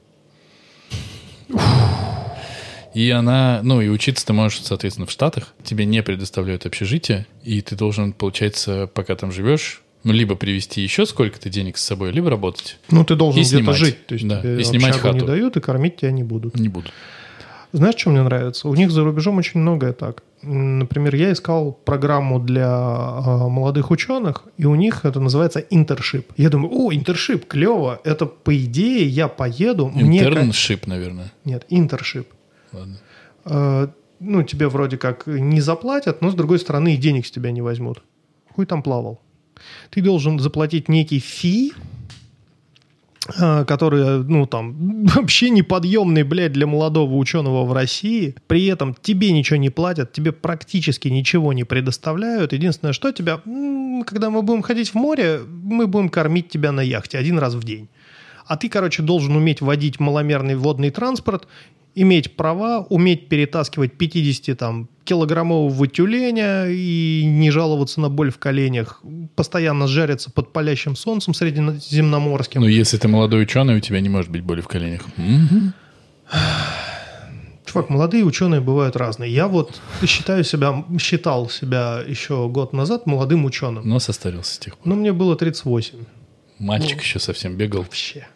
И она, ну и учиться ты можешь, соответственно, в Штатах. Тебе не предоставляют общежитие, и ты должен, получается, пока там живешь, ну, либо привезти еще сколько-то денег с собой, либо работать. Ну, ты должен где-то жить. То есть да, тебе и снимать хату. не дают, и кормить тебя не будут. Не будут. Знаешь, что мне нравится? У них за рубежом очень многое так. Например, я искал программу для э, молодых ученых, и у них это называется интершип. Я думаю, о, интершип, клево. Это, по идее, я поеду... Интерншип, мне... наверное. Нет, интершип. Ладно. Э, ну, тебе вроде как не заплатят, но, с другой стороны, и денег с тебя не возьмут. Хуй там плавал. Ты должен заплатить некий фи, которые, ну, там, вообще неподъемные, блядь, для молодого ученого в России. При этом тебе ничего не платят, тебе практически ничего не предоставляют. Единственное, что тебя, когда мы будем ходить в море, мы будем кормить тебя на яхте один раз в день. А ты, короче, должен уметь водить маломерный водный транспорт иметь права, уметь перетаскивать 50 там, килограммового тюленя и не жаловаться на боль в коленях, постоянно жариться под палящим солнцем средиземноморским. Ну, если ты молодой ученый, у тебя не может быть боли в коленях. Чувак, молодые ученые бывают разные. Я вот считаю себя, считал себя еще год назад молодым ученым. Но состарился с тех пор. Но мне было 38. Мальчик ну, еще совсем бегал. Вообще.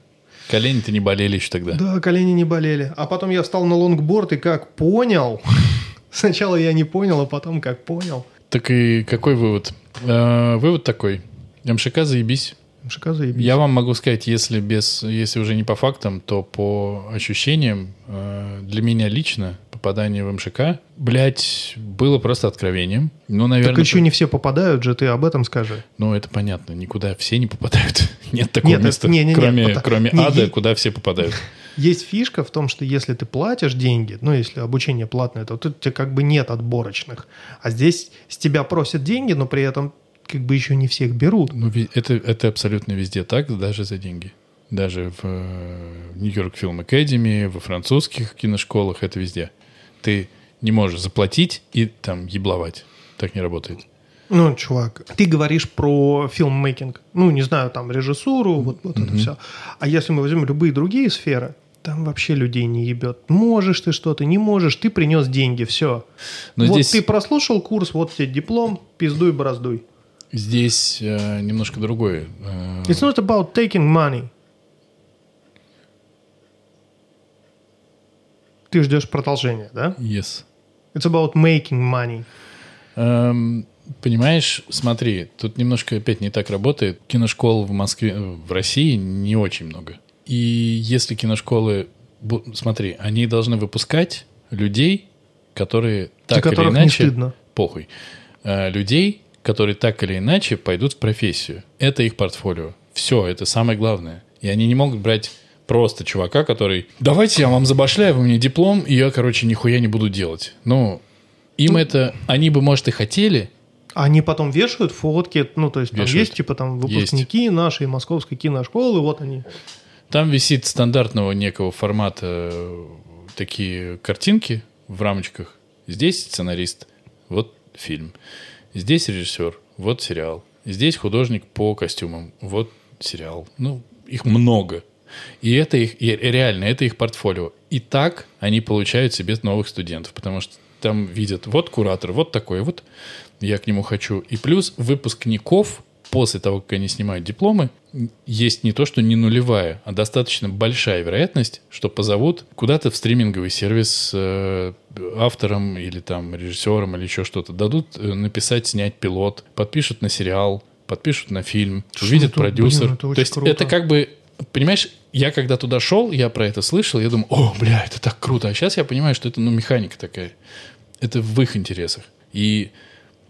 Колени-то не болели еще тогда. Да, колени не болели. А потом я встал на лонгборд и как понял. Сначала я не понял, а потом как понял. Так и какой вывод? Э, вывод такой. МШК заебись. МШК заебись. Я вам могу сказать, если, без, если уже не по фактам, то по ощущениям, э, для меня лично попадание в МШК, блядь, было просто откровением. Ну, наверное... Так еще не все попадают же, ты об этом скажи. Ну, это понятно, никуда все не попадают. Нет такого нет, места, не, не, кроме, нет, кроме не, ада, не, куда все попадают. Есть фишка в том, что если ты платишь деньги, ну, если обучение платное, то тут тебе как бы нет отборочных. А здесь с тебя просят деньги, но при этом как бы еще не всех берут. Ну, это, это абсолютно везде так, даже за деньги даже в Нью-Йорк Фильм Академии, во французских киношколах, это везде ты не можешь заплатить и там ебловать. Так не работает. Ну, чувак, ты говоришь про фильммейкинг. Ну, не знаю, там, режиссуру, вот, вот mm-hmm. это все. А если мы возьмем любые другие сферы, там вообще людей не ебет. Можешь ты что-то, не можешь, ты принес деньги, все. Но вот здесь... ты прослушал курс, вот тебе диплом, пиздуй, бороздуй. Здесь э, немножко другое. Э... It's not about taking money. Ты ждешь продолжения, да? Yes. It's about making money. Um, понимаешь, смотри, тут немножко опять не так работает. Киношкол в Москве, в России не очень много. И если киношколы, смотри, они должны выпускать людей, которые так Для или иначе... Не стыдно. Похуй. Uh, людей, которые так или иначе пойдут в профессию. Это их портфолио. Все, это самое главное. И они не могут брать просто чувака, который, давайте я вам забашляю, вы мне диплом, и я, короче, нихуя не буду делать. Ну, им ну, это, они бы, может, и хотели. Они потом вешают фотки, ну, то есть вешают. там есть, типа, там, выпускники есть. нашей московской киношколы, вот они. Там висит стандартного некого формата такие картинки в рамочках. Здесь сценарист, вот фильм. Здесь режиссер, вот сериал. Здесь художник по костюмам, вот сериал. Ну, их много. И это их, и реально, это их портфолио. И так они получают себе новых студентов, потому что там видят, вот куратор, вот такой, вот я к нему хочу. И плюс выпускников после того, как они снимают дипломы, есть не то, что не нулевая, а достаточно большая вероятность, что позовут куда-то в стриминговый сервис э, автором или там режиссером или еще что-то. Дадут э, написать, снять пилот, подпишут на сериал, подпишут на фильм, что увидят это, продюсер. Блин, это то есть круто. это как бы понимаешь, я когда туда шел, я про это слышал, я думаю, о, бля, это так круто. А сейчас я понимаю, что это, ну, механика такая. Это в их интересах. И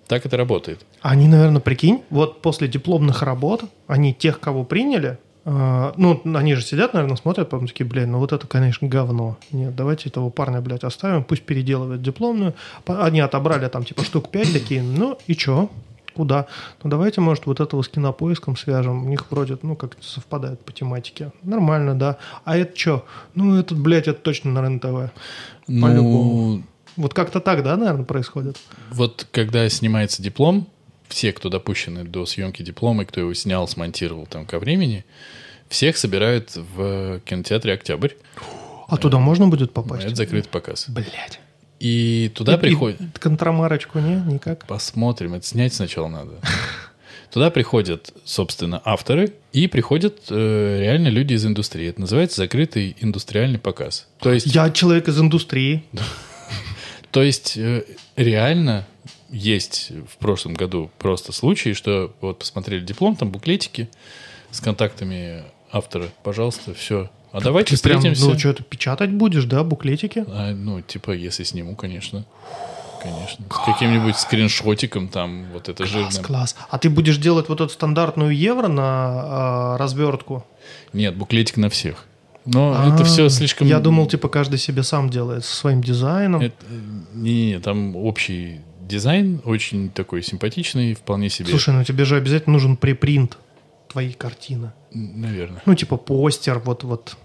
так это работает. Они, наверное, прикинь, вот после дипломных работ, они тех, кого приняли, э, ну, они же сидят, наверное, смотрят, потом такие, блин, ну вот это, конечно, говно. Нет, давайте этого парня, блядь, оставим, пусть переделывает дипломную. Они отобрали там, типа, штук пять такие, ну и чё? Куда? Ну, давайте, может, вот этого с кинопоиском свяжем. У них вроде, ну, как совпадает по тематике. Нормально, да. А это что? Ну, этот, блядь, это точно на РЕН-ТВ. Ну... По-любому. Вот как-то так, да, наверное, происходит? Вот когда снимается диплом, все, кто допущены до съемки диплома, и кто его снял, смонтировал там ко времени, всех собирают в кинотеатре «Октябрь». А туда можно будет попасть? Это закрытый показ. Блять. И туда и, приходят... И контрамарочку не? Никак? Посмотрим. Это снять сначала надо. Туда приходят, собственно, авторы и приходят э, реально люди из индустрии. Это называется закрытый индустриальный показ. То есть... Я человек из индустрии. То есть э, реально есть в прошлом году просто случаи, что вот посмотрели диплом, там буклетики с контактами автора, пожалуйста, все, а давайте ты встретимся. Прям, ну, что, ты печатать будешь, да, буклетики? А, ну, типа, если сниму, конечно. Конечно. С каким-нибудь скриншотиком там, вот это Класс, жирным. класс. А ты будешь делать вот эту стандартную евро на а, развертку? Нет, буклетик на всех. Но это все слишком... А, Я думал, типа, каждый себе сам делает со своим дизайном. Это- Не-не, там общий дизайн, очень такой симпатичный, вполне себе. Слушай, ну тебе же обязательно нужен препринт твоей картины. Наверное. Ну, типа постер, вот-вот.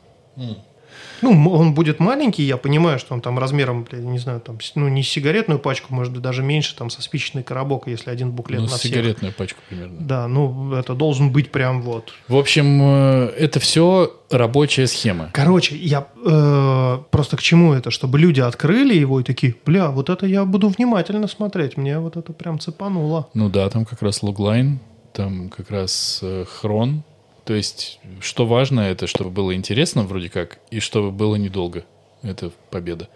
Ну, он будет маленький, я понимаю, что он там размером, бля, не знаю, там, ну, не сигаретную пачку, может быть, даже меньше, там, со спичечный коробок, если один буклет Ну, на всех. сигаретную пачку примерно. Да, ну, это должен быть прям вот. В общем, э, это все рабочая схема. Короче, я э, просто к чему это? Чтобы люди открыли его и такие, бля, вот это я буду внимательно смотреть, мне вот это прям цепануло. Ну да, там как раз логлайн, там как раз э, хрон. То есть, что важно, это чтобы было интересно вроде как, и чтобы было недолго. Это победа.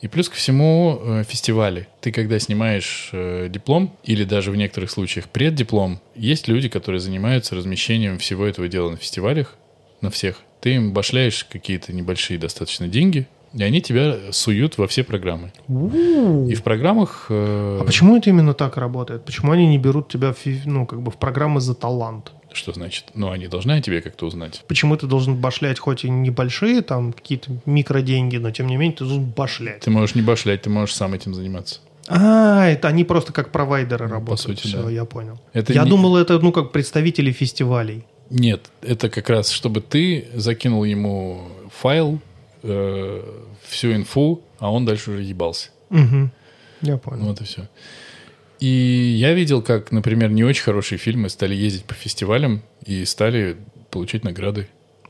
И плюс ко всему э, фестивали. Ты когда снимаешь э, диплом, или даже в некоторых случаях преддиплом, есть люди, которые занимаются размещением всего этого дела на фестивалях, на всех. Ты им башляешь какие-то небольшие достаточно деньги, и они тебя суют во все программы. И в программах... э, А почему это именно так работает? Почему они не берут тебя в, ну, как бы в программы за талант? Что значит? Ну, они должны о тебе как-то узнать. Почему ты должен башлять хоть и небольшие, там, какие-то микроденьги, но тем не менее ты должен башлять? Ты можешь не башлять, ты можешь сам этим заниматься. А, это они просто как провайдеры работают. сути, Все, да. я понял. Это я не- думал, это, ну, как представители фестивалей. Нет, это как раз, чтобы ты закинул ему файл, э, всю инфу, а он дальше уже ебался. Мгм. Я понял. Вот и все. И я видел, как, например, не очень хорошие фильмы стали ездить по фестивалям и стали получать награды.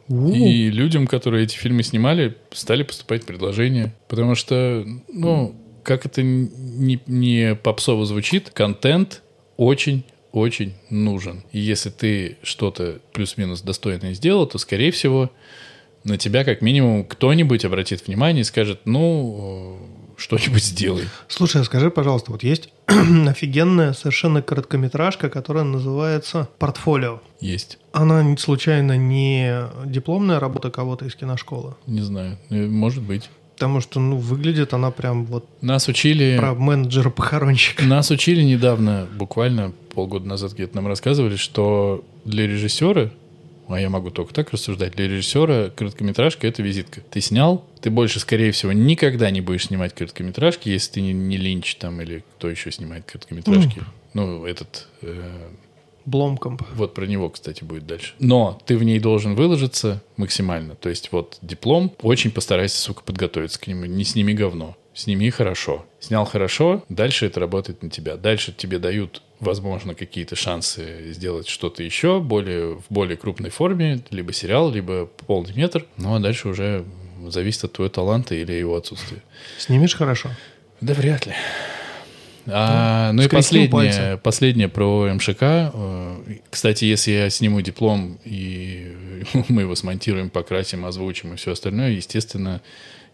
У, И людям, которые эти фильмы снимали, стали поступать предложения. Потому что, ну, как это не, не попсово звучит, контент очень-очень нужен. И если ты что-то плюс-минус достойное сделал, то, скорее всего, на тебя как минимум кто-нибудь обратит внимание и скажет, ну, что-нибудь сделай. Слушай, а скажи, пожалуйста, вот есть офигенная совершенно короткометражка, которая называется «Портфолио». Есть. Она случайно не дипломная работа кого-то из киношколы? Не знаю. Э, Может быть. Потому что, ну, выглядит она прям вот Нас учили... про менеджера-похоронщика. Нас учили недавно, буквально полгода назад где-то нам рассказывали, что для режиссера, а я могу только так рассуждать, для режиссера короткометражка — это визитка. Ты снял, ты больше, скорее всего, никогда не будешь снимать короткометражки, если ты не, не Линч там или кто еще снимает короткометражки. Ну, этот... э, Бломкомп. вот про него, кстати, будет дальше. Но ты в ней должен выложиться максимально. То есть вот диплом, очень постарайся, сука, подготовиться к нему. Не сними говно. Сними хорошо. Снял хорошо, дальше это работает на тебя. Дальше тебе дают, возможно, какие-то шансы сделать что-то еще более, в более крупной форме, либо сериал, либо полный метр. Ну, а дальше уже зависит от твоего таланта или его отсутствия. Снимешь хорошо? Да вряд ли. А, ну и скрестим последнее, пальцы. последнее про МШК. Э, Кстати, если я сниму диплом и мы его смонтируем, покрасим, озвучим и все остальное, естественно,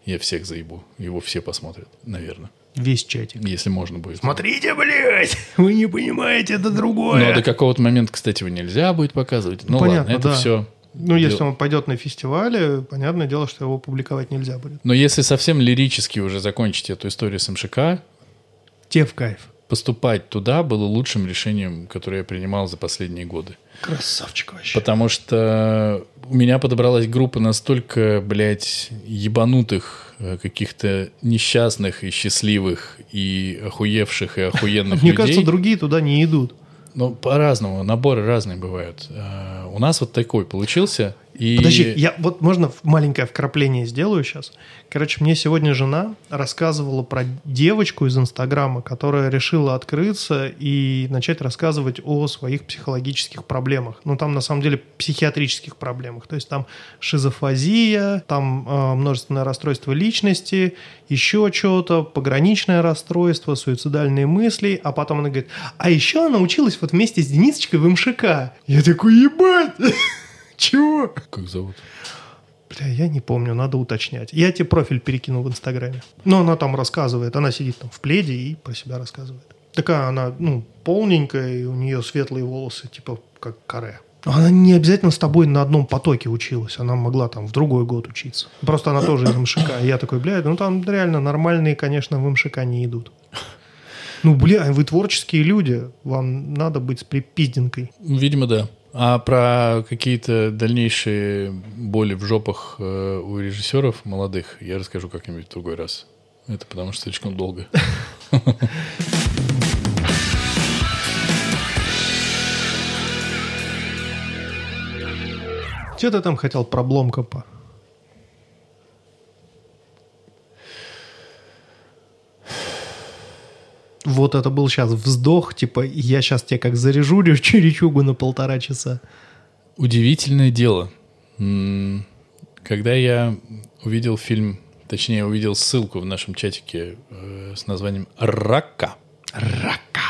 я всех заебу. Его все посмотрят, наверное. Весь чатик. Если можно будет. Смотрите, блядь! Вы не понимаете, это другое. Но до какого-то момента, кстати, его нельзя будет показывать. Ну, понятно, ладно, это да. все. Ну, если он пойдет на фестивале, понятное дело, что его публиковать нельзя будет. Но если совсем лирически уже закончить эту историю с МШК, Те в кайф. поступать туда было лучшим решением, которое я принимал за последние годы. Красавчик вообще. Потому что у меня подобралась группа настолько, блядь, ебанутых, каких-то несчастных и счастливых, и охуевших, и охуенных Мне людей. кажется, другие туда не идут. Ну, по-разному, наборы разные бывают. А, У нас вот такой получился. И... Подожди, я вот можно маленькое вкрапление сделаю сейчас. Короче, мне сегодня жена рассказывала про девочку из Инстаграма, которая решила открыться и начать рассказывать о своих психологических проблемах. Ну, там на самом деле психиатрических проблемах. То есть там шизофазия, там э, множественное расстройство личности, еще что-то, пограничное расстройство, суицидальные мысли. А потом она говорит, а еще она училась вот вместе с Денисочкой в МШК. Я такой, ебать! Чего? Как зовут? Бля, я не помню, надо уточнять. Я тебе профиль перекинул в Инстаграме. Но она там рассказывает, она сидит там в пледе и про себя рассказывает. Такая она, ну, полненькая, и у нее светлые волосы, типа как каре. Но Она не обязательно с тобой на одном потоке училась, она могла там в другой год учиться. Просто она тоже из МШК. И я такой, блядь, ну там реально нормальные, конечно, в МШК не идут. Ну, бля, вы творческие люди. Вам надо быть с припизденкой. Видимо, да. А про какие-то дальнейшие боли в жопах э, у режиссеров молодых я расскажу как-нибудь в другой раз. Это потому что слишком долго. Что ты там хотел про Бломкопа? Вот это был сейчас вздох, типа, я сейчас тебе как заряжу черечугу на полтора часа. Удивительное дело. Когда я увидел фильм, точнее, увидел ссылку в нашем чатике э, с названием «Рака», Рака.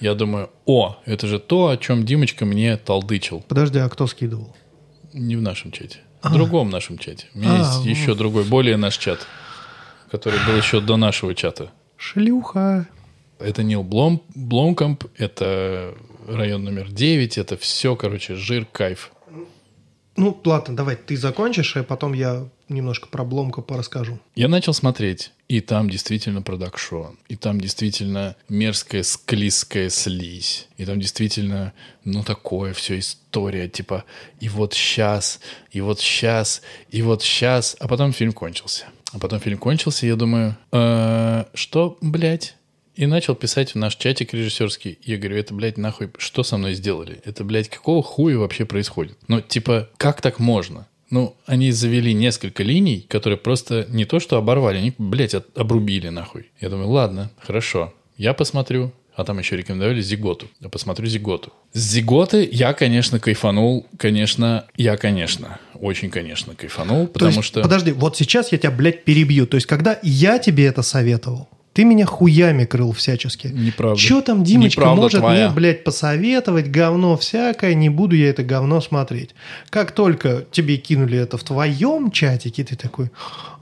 я думаю, о, это же то, о чем Димочка мне толдычил. Подожди, а кто скидывал? Не в нашем чате. В другом нашем чате. У меня А, есть вот. еще другой, более наш чат, который был еще до нашего чата. Шлюха. Это Нил Блом, Бломкамп, это район номер 9, это все, короче, жир, кайф. Ну, ладно, давай ты закончишь, а потом я немножко про Бломкопа расскажу. Я начал смотреть, и там действительно продакшон, и там действительно мерзкая склизкая слизь, и там действительно, ну, такое все история, типа, и вот сейчас, и вот сейчас, и вот сейчас, а потом фильм кончился. А потом фильм кончился, и я думаю, «Э, что, блядь? И начал писать в наш чатик режиссерский. Я говорю, это, блядь, нахуй, что со мной сделали? Это, блядь, какого хуя вообще происходит? Ну, типа, как так можно? Ну, они завели несколько линий, которые просто не то что оборвали, они, блядь, от- обрубили нахуй. Я думаю, ладно, хорошо, я посмотрю. А там еще рекомендовали Зиготу. Я посмотрю Зиготу. С Зиготы я, конечно, кайфанул. Конечно, я, конечно, очень, конечно, кайфанул, То потому есть, что... Подожди, вот сейчас я тебя, блядь, перебью. То есть, когда я тебе это советовал, ты меня хуями крыл всячески. Неправда. Че там Димочка Неправда может твоя. мне, блядь, посоветовать? Говно всякое, не буду я это говно смотреть. Как только тебе кинули это в твоем чатике, ты такой,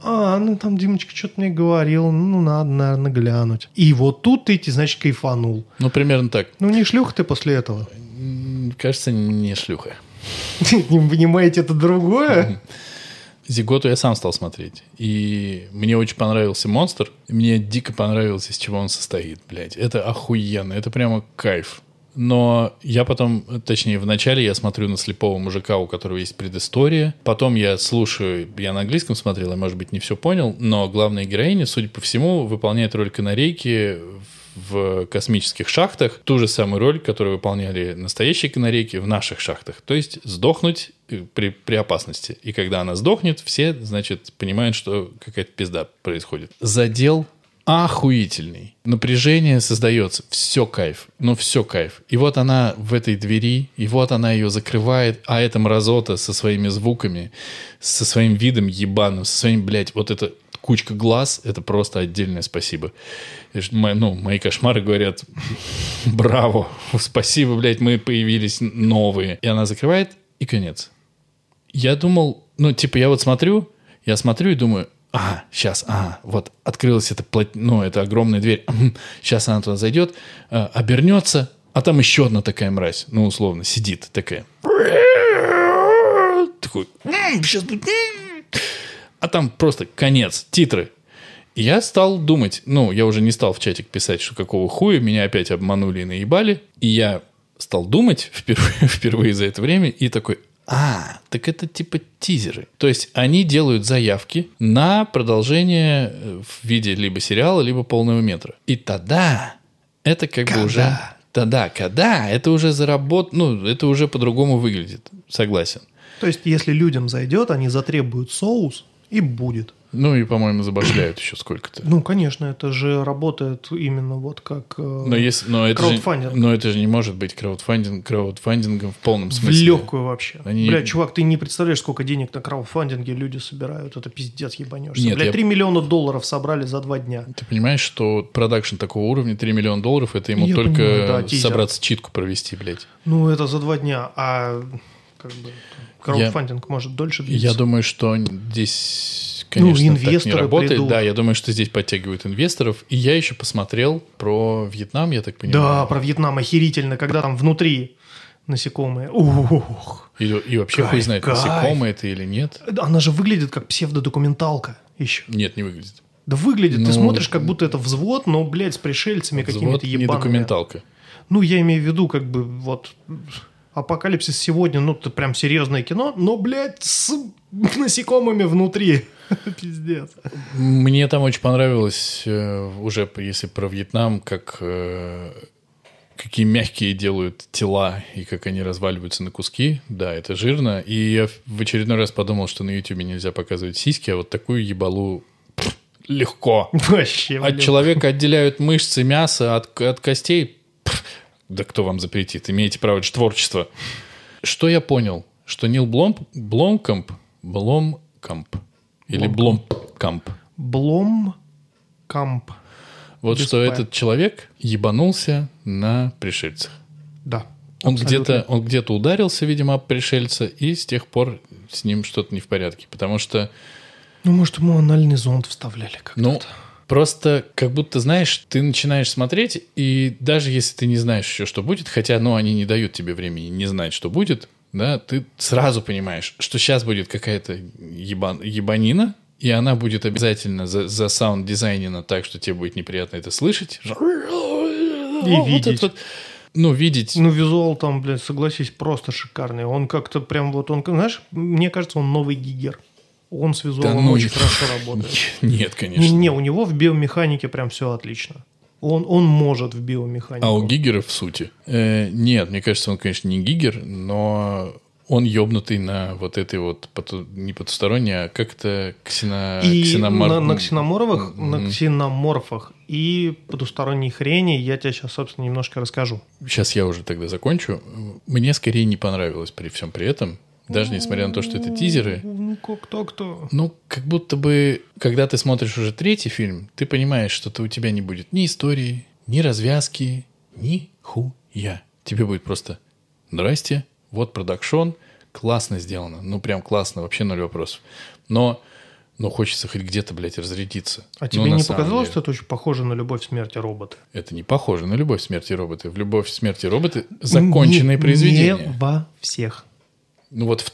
а, ну там Димочка что-то мне говорил, ну надо, наверное, глянуть. И вот тут ты, значит, кайфанул. Ну, примерно так. Ну не шлюха ты после этого. Кажется, не шлюха. Не понимаете, это другое? Зиготу я сам стал смотреть. И мне очень понравился монстр. И Мне дико понравилось, из чего он состоит, блядь. Это охуенно. Это прямо кайф. Но я потом, точнее, вначале я смотрю на слепого мужика, у которого есть предыстория. Потом я слушаю, я на английском смотрел, я, может быть, не все понял, но главная героиня, судя по всему, выполняет роль канарейки в космических шахтах ту же самую роль, которую выполняли настоящие канарейки в наших шахтах. То есть сдохнуть э, при, при опасности. И когда она сдохнет, все, значит, понимают, что какая-то пизда происходит. Задел охуительный. Напряжение создается. Все кайф. Ну, все кайф. И вот она в этой двери, и вот она ее закрывает, а эта мразота со своими звуками, со своим видом ебаным, со своим, блядь, вот это кучка глаз, это просто отдельное спасибо. И ж- мо- Ну, мои кошмары говорят, браво, спасибо, блядь, мы появились новые. И она закрывает, и конец. Я думал, ну, типа, я вот смотрю, я смотрю и думаю, ага, сейчас, ага, вот открылась эта, плот- ну, эта огромная дверь, сейчас она туда зайдет, а, обернется, а там еще одна такая мразь, ну, условно, сидит такая. Такой, сейчас будет... А там просто конец, титры. И я стал думать, ну, я уже не стал в чатик писать, что какого хуя, меня опять обманули и наебали. И я стал думать впервые, впервые за это время и такой, а, так это типа тизеры. То есть они делают заявки на продолжение э, в виде либо сериала, либо полного метра. И тогда это как бы уже... Когда? Тогда, когда, это уже заработ... Ну, это уже по-другому выглядит. Согласен. То есть, если людям зайдет, они затребуют соус, и будет. Ну и, по-моему, забашляют еще сколько-то. Ну, конечно, это же работает именно вот как э, Но, если, но, это же, краудфандинг. но это же не может быть краудфандинг, краудфандингом в полном в смысле. легкую вообще. Они- Бля, чувак, ты не представляешь, сколько денег на краудфандинге люди собирают. Это пиздец ебанешься. Нет, Бля, я- 3 миллиона долларов собрали за два дня. Ты понимаешь, что продакшн такого уровня 3 миллиона долларов, это ему Я только понимаю, да, собраться читку провести, блядь. Ну, это за два дня. А как бы краудфандинг может дольше длиться. Я думаю, что здесь, конечно, так не Ну, работает. придут. Да, я думаю, что здесь подтягивают инвесторов. И я еще посмотрел про Вьетнам, я так понимаю. Да, про Вьетнам охерительно, когда там внутри насекомые. Ух. И, и вообще Кайф, хуй знает, кайф. насекомое это или нет. Она же выглядит как псевдодокументалка еще. Нет, не выглядит. Да выглядит, ты Ну, смотришь, как будто это взвод, но, блядь, с пришельцами какими-то не ебаными. документалка. Ну, я имею в виду, как бы, вот, Апокалипсис сегодня, ну, это прям серьезное кино, но, блядь, с насекомыми внутри. Пиздец. Мне там очень понравилось, э, уже если про Вьетнам, как э, какие мягкие делают тела и как они разваливаются на куски. Да, это жирно. И я в очередной раз подумал, что на Ютубе нельзя показывать сиськи, а вот такую ебалу легко. Вообще, От блин. человека отделяют мышцы, мясо от, от костей. Да кто вам запретит? Имеете право, же творчество. Что я понял? Что Нил Блом, Бломкамп, Бломкамп или Бломкамп, Блом Камп. вот Без что «п». этот человек ебанулся на пришельцах. Да. Он где-то, он где-то ударился, видимо, об пришельца, и с тех пор с ним что-то не в порядке. Потому что Ну, может, ему анальный зонд вставляли как-то. Ну, просто как будто, знаешь, ты начинаешь смотреть, и даже если ты не знаешь еще, что будет, хотя, ну, они не дают тебе времени не знать, что будет, да, ты сразу понимаешь, что сейчас будет какая-то ебан, ебанина, и она будет обязательно за, за саунд-дизайнена так, что тебе будет неприятно это слышать. И видеть. Ну, видеть. Ну, визуал там, блядь, согласись, просто шикарный. Он как-то прям вот, он, знаешь, мне кажется, он новый гигер. Он с визуалом ну, очень и- хорошо работает. Нет, конечно. Не, у него в биомеханике прям все отлично. Он, он может в биомеханику. А у Гигера в сути? Э, нет, мне кажется, он, конечно, не Гигер, но он ёбнутый на вот этой вот поту- не потусторонней, а как-то ксено... И ксеномор- на, на ксеноморфах, на Мгм. ксеноморфах и потусторонней хрени я тебе сейчас, собственно, немножко расскажу. Сейчас я уже тогда закончу. Мне скорее не понравилось при всем при этом, даже несмотря на то, что это тизеры. Ну, как так-то? Ну, как будто бы, когда ты смотришь уже третий фильм, ты понимаешь, что то у тебя не будет ни истории, ни развязки, ни хуя. Тебе будет просто «Здрасте, вот продакшн, классно сделано, ну прям классно, вообще ноль вопросов». Но, но хочется хоть где-то, блядь, разрядиться. А Ну, тебе на не показалось, деле. что это очень похоже на любовь смерти робота? Это не похоже на «Любовь, смерти роботы». В «Любовь, смерти роботы» законченные Не- произведения. Не во всех. Ну вот, в-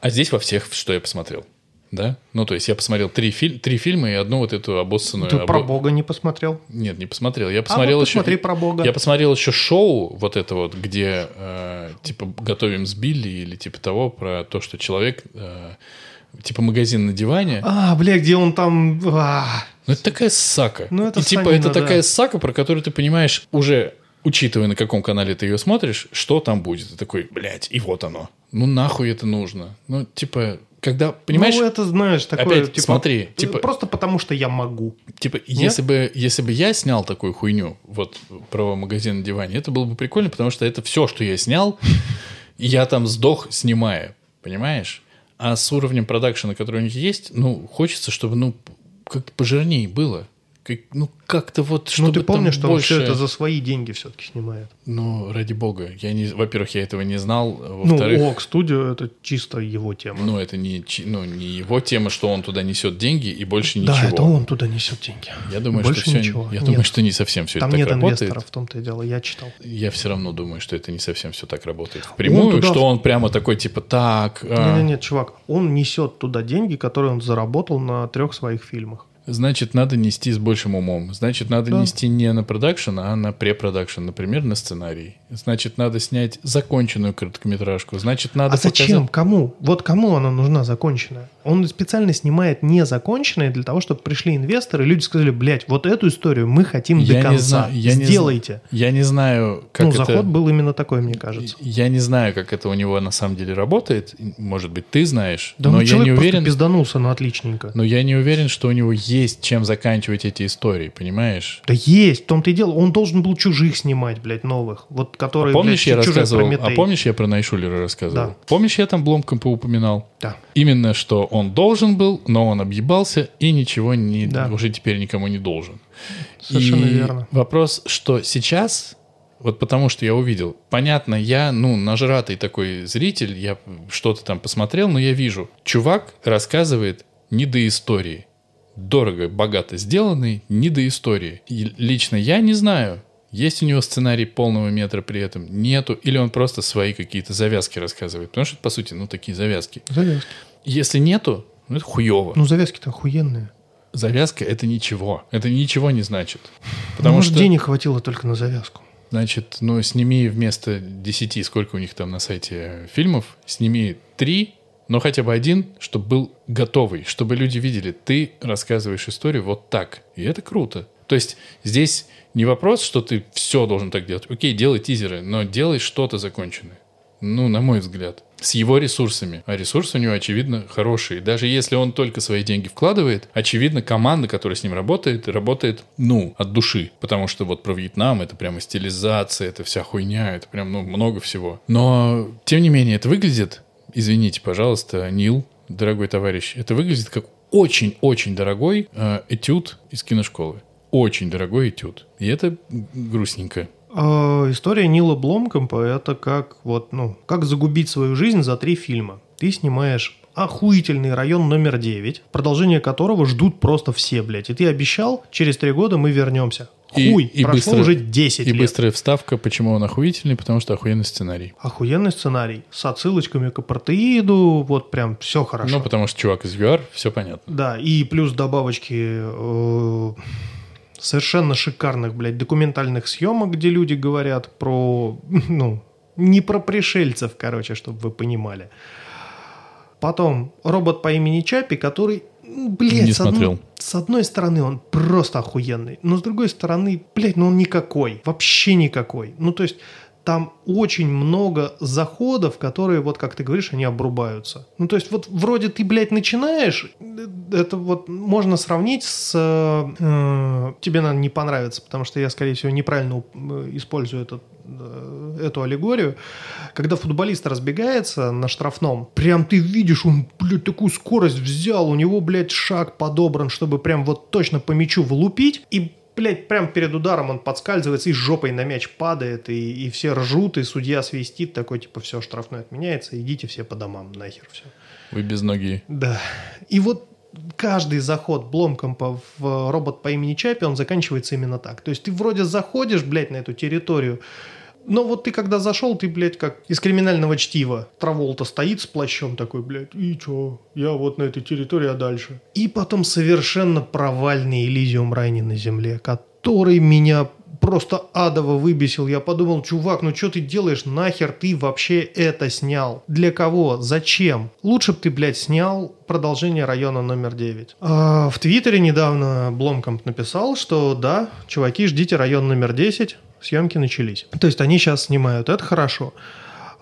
а здесь во всех, что я посмотрел, да? Ну то есть я посмотрел три, филь... три фильма и одну вот эту обоссанную... Ты обо- про Бога не посмотрел? Нет, не посмотрел. Я А посмотрел вот еще... посмотри про Бога. Я посмотрел еще шоу вот это вот, где э, типа готовим с Билли или типа того про то, что человек э, типа магазин на диване. А, бля, где он там... а. Ну это такая сака. Ну, это И типа это да. такая сака, про которую ты понимаешь уже учитывая, на каком канале ты ее смотришь, что там будет. Ты такой, блядь, и вот оно. Ну нахуй это нужно? Ну, типа, когда, понимаешь, Ну, это, знаешь, такое, Опять, типа... смотри, э, типа- Просто потому, что я могу. Типа, если бы, если бы я снял такую хуйню, вот про магазин на диване, это было бы прикольно, потому что это все, что я снял, я там сдох, снимая, понимаешь? А с уровнем продакшена, который у них есть, ну, хочется, чтобы, ну, как-то пожирнее было. Как- ну, как-то вот, чтобы Ну, ты там помнишь, что он больше... все это за свои деньги все-таки снимает. Ну, ради бога. Я не... Во-первых, я этого не знал. Ну, Во-вторых, ОК Студио это чисто его тема. ну, это не, ну, не его тема, что он туда несет деньги и больше да, ничего. это он туда несет деньги. Я думаю, Больше что все, ничего. я Нет. думаю, что не совсем все Там это нет так работает. инвесторов, в том-то и дело, я читал. Я все равно думаю, что это не совсем все так работает. Впрямую, туда что он прямо такой, типа, так, а, Нет, нет, чувак, он несет туда деньги, которые он заработал на трех своих фильмах. Значит, надо нести с большим умом. Значит, надо Да. нести не на продакшн, а на препродакшн, например, на сценарий. Значит, надо снять законченную короткометражку. Значит, надо а зачем? показать- Кому? Вот кому она нужна законченная? Он специально снимает незаконченное для того, чтобы пришли инвесторы, и люди сказали, блядь, вот эту историю мы хотим Я до не конца. знаю, я не Сделайте. Я не знаю, как ну, это... заход был именно такой, мне кажется. Я не знаю, как это у него на самом деле работает. Может быть, ты знаешь, Да но ну, я не уверен. пизданулся, ну, отличненько. Но я не уверен, что у него есть чем заканчивать эти истории, понимаешь? Да есть, в том-то и дело. Он должен был чужих снимать, блядь, новых. Вот которые, А помнишь, я блядь, чужой рассказывал, а помнишь, я про Найшулера рассказывал? Да. Помнишь, я там Бломкомпа упоминал? Да. Именно, что он должен был, но он объебался и ничего не, Да. уже теперь никому не должен. Совершенно И верно. Вопрос, что сейчас, вот потому что я увидел, понятно, я, ну, нажратый такой зритель, я что-то там посмотрел, но я вижу, чувак рассказывает не до истории. Дорого, богато сделанный, не до истории. И лично я не знаю, есть у него сценарий полного метра при этом, нету, или он просто свои какие-то завязки рассказывает. Потому что это, по сути, ну, такие завязки. Завязки. Если нету, ну, это хуево. Ну, завязки-то охуенные. завязка — это ничего. Это ничего не значит. Потому Может, что, денег хватило только на завязку. значит, ну, сними вместо 10, сколько у них там на сайте фильмов, сними 3, но хотя бы один, чтобы был готовый, чтобы люди видели, ты рассказываешь историю вот так. И это круто. То есть здесь не вопрос, что ты все должен так делать. Окей, делай тизеры, но делай что-то законченное. Ну, на мой взгляд. С его ресурсами. А ресурсы у него, очевидно, хорошие. Даже если он только свои деньги вкладывает, очевидно, команда, которая с ним работает, работает, ну, от души. Потому что вот про Вьетнам это прямо стилизация, это вся хуйня, это прям, ну, много всего. Но, тем не менее, это выглядит, извините, пожалуйста, Нил, дорогой товарищ, это выглядит как очень-очень дорогой э, этюд из киношколы. Очень дорогой этюд. И это грустненько. А, История Нила Бломкомпа – это как, вот, ну, как загубить свою жизнь за три фильма. Ты снимаешь охуительный район номер 9, продолжение которого ждут просто все, блядь. И ты обещал, через три года мы вернемся. И- Хуй, и прошло быстро- уже 10 И лет. быстрая вставка, почему он охуительный, потому что охуенный сценарий. Охуенный сценарий. С отсылочками к апартеиду, вот прям все хорошо. Ну, потому что чувак из VR, все понятно. Да, и плюс добавочки э, совершенно шикарных, блядь, документальных съемок, где люди говорят про, ну, не про пришельцев, короче, чтобы вы понимали. Потом робот по имени Чапи, который, м, блядь, Не с, одной- с одной стороны он просто охуенный, но с другой стороны, блядь, ну он никакой, вообще никакой. Ну то есть там очень много заходов, которые, вот как ты говоришь, они обрубаются. Ну, то есть, вот вроде ты, блядь, начинаешь, э, это вот можно сравнить с... э, тебе, наверное, не понравится, потому что я, скорее всего, неправильно э, использую этот, э, эту аллегорию. Когда футболист разбегается на штрафном, прям ты видишь, он, блядь, такую скорость взял, у него, блядь, шаг подобран, чтобы прям вот точно по мячу влупить, и Блять, прям перед ударом он подскальзывается и жопой на мяч падает, и, и все ржут, и судья свистит, такой, типа, все, штрафной отменяется, идите все по домам, нахер все. Вы без ноги. Да. И вот каждый заход Бломкомпа в робот по имени Чапи, он заканчивается именно так. То есть ты вроде заходишь, блядь, на эту территорию, но вот ты когда зашел, ты, блядь, как из криминального чтива. Траволта стоит с плащом такой, блядь, и чё? Я вот на этой территории, а дальше? И потом совершенно провальный Элизиум Рай не на земле, который меня просто адово выбесил. Я подумал, чувак, ну что ты делаешь? Нахер ты вообще это снял? Для кого? Зачем? Лучше бы ты, блядь, снял продолжение района номер 9. А, в Твиттере недавно Бломкомп написал, что да, чуваки, ждите район номер 10, съемки начались. То есть они сейчас снимают, это хорошо.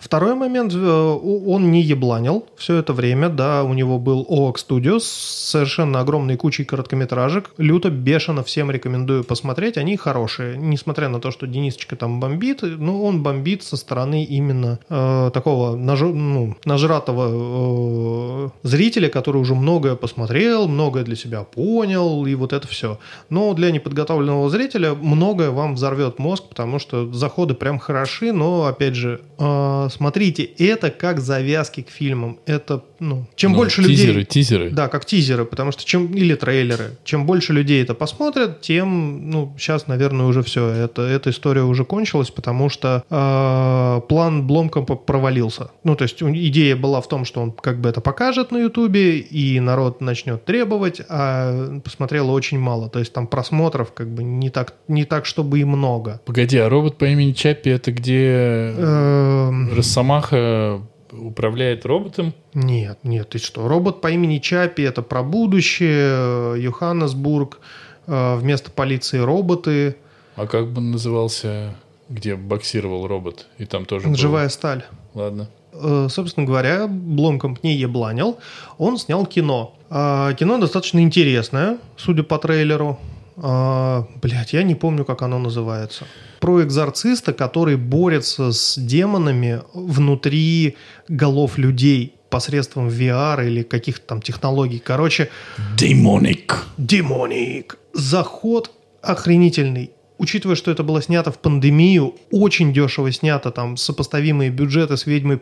Второй момент, э, он не ебланил все это время, да, у него был OX Studios совершенно огромной кучей короткометражек, люто, бешено всем рекомендую посмотреть, они хорошие, несмотря на то, что Денисочка там бомбит, но он бомбит со стороны именно э, такого нажу- ну, нажратого э, зрителя, который уже многое посмотрел, многое для себя понял, и вот это все. Но для неподготовленного зрителя многое вам взорвет мозг, потому что заходы прям хороши, но, опять же, э, смотрите, это как завязки к фильмам. Это, ну, чем Ну, больше тизеры, людей... тизеры. Да, как тизеры, потому что чем... Или трейлеры. Чем больше людей это посмотрят, тем, ну, сейчас, наверное, уже все. Это, эта история уже кончилась, потому что э, план Бломкомпа провалился. Ну, то есть идея была в том, что он как бы это покажет на Ютубе, и народ начнет требовать, а посмотрело очень мало. То есть там просмотров как бы не так, не так чтобы и много. Погоди, а робот по имени Чаппи это где Эм, Росомаха управляет роботом? Нет, нет, ты что? Робот по имени Чапи это про будущее, э, Йоханнесбург, э, вместо полиции роботы, А как бы он назывался, где боксировал робот? И там тоже живая сталь. Ладно. Э, Собственно говоря, Бломкомп не ебланил, он снял кино. А, Кино достаточно интересное, судя по трейлеру. Блять, я не помню, как оно называется. Про экзорциста, который борется с демонами внутри голов людей посредством VR или каких-то там технологий. Короче, Демоник. Демоник. Заход охренительный. Учитывая, что это было снято в пандемию, очень дешево снято, там сопоставимые бюджеты с «Ведьмой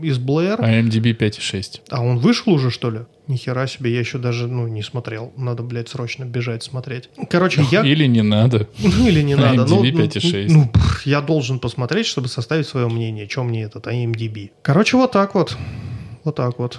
из Блэр». А MDB 5,6. А он вышел уже, что ли? Нихера себе, я еще даже, ну, не смотрел. Надо, блядь, срочно бежать смотреть. Короче, я... Или не надо. Ну, или не надо. Ну, IMDb ну, 5,6. Ну, пф, я должен посмотреть, чтобы составить свое мнение, чем мне этот IMDb. Короче, вот так вот. Вот так вот.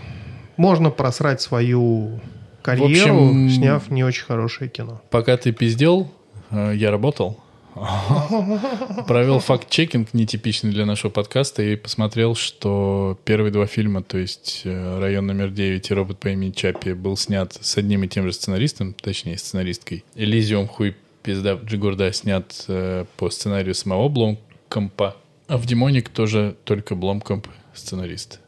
Можно просрать свою карьеру, общем- сняв не очень хорошее кино. Пока ты пиздел, я работал. Провел факт-чекинг, нетипичный для нашего подкаста, и посмотрел, что первые два фильма, то есть э, «Район номер 9» и «Робот по имени Чаппи» был снят с одним и тем же сценаристом, точнее, сценаристкой. «Элизиум. Хуй пизда Джигурда» снят э, по сценарию самого Бломкомпа, а в «Демоник» тоже только Бломкомп сценарист.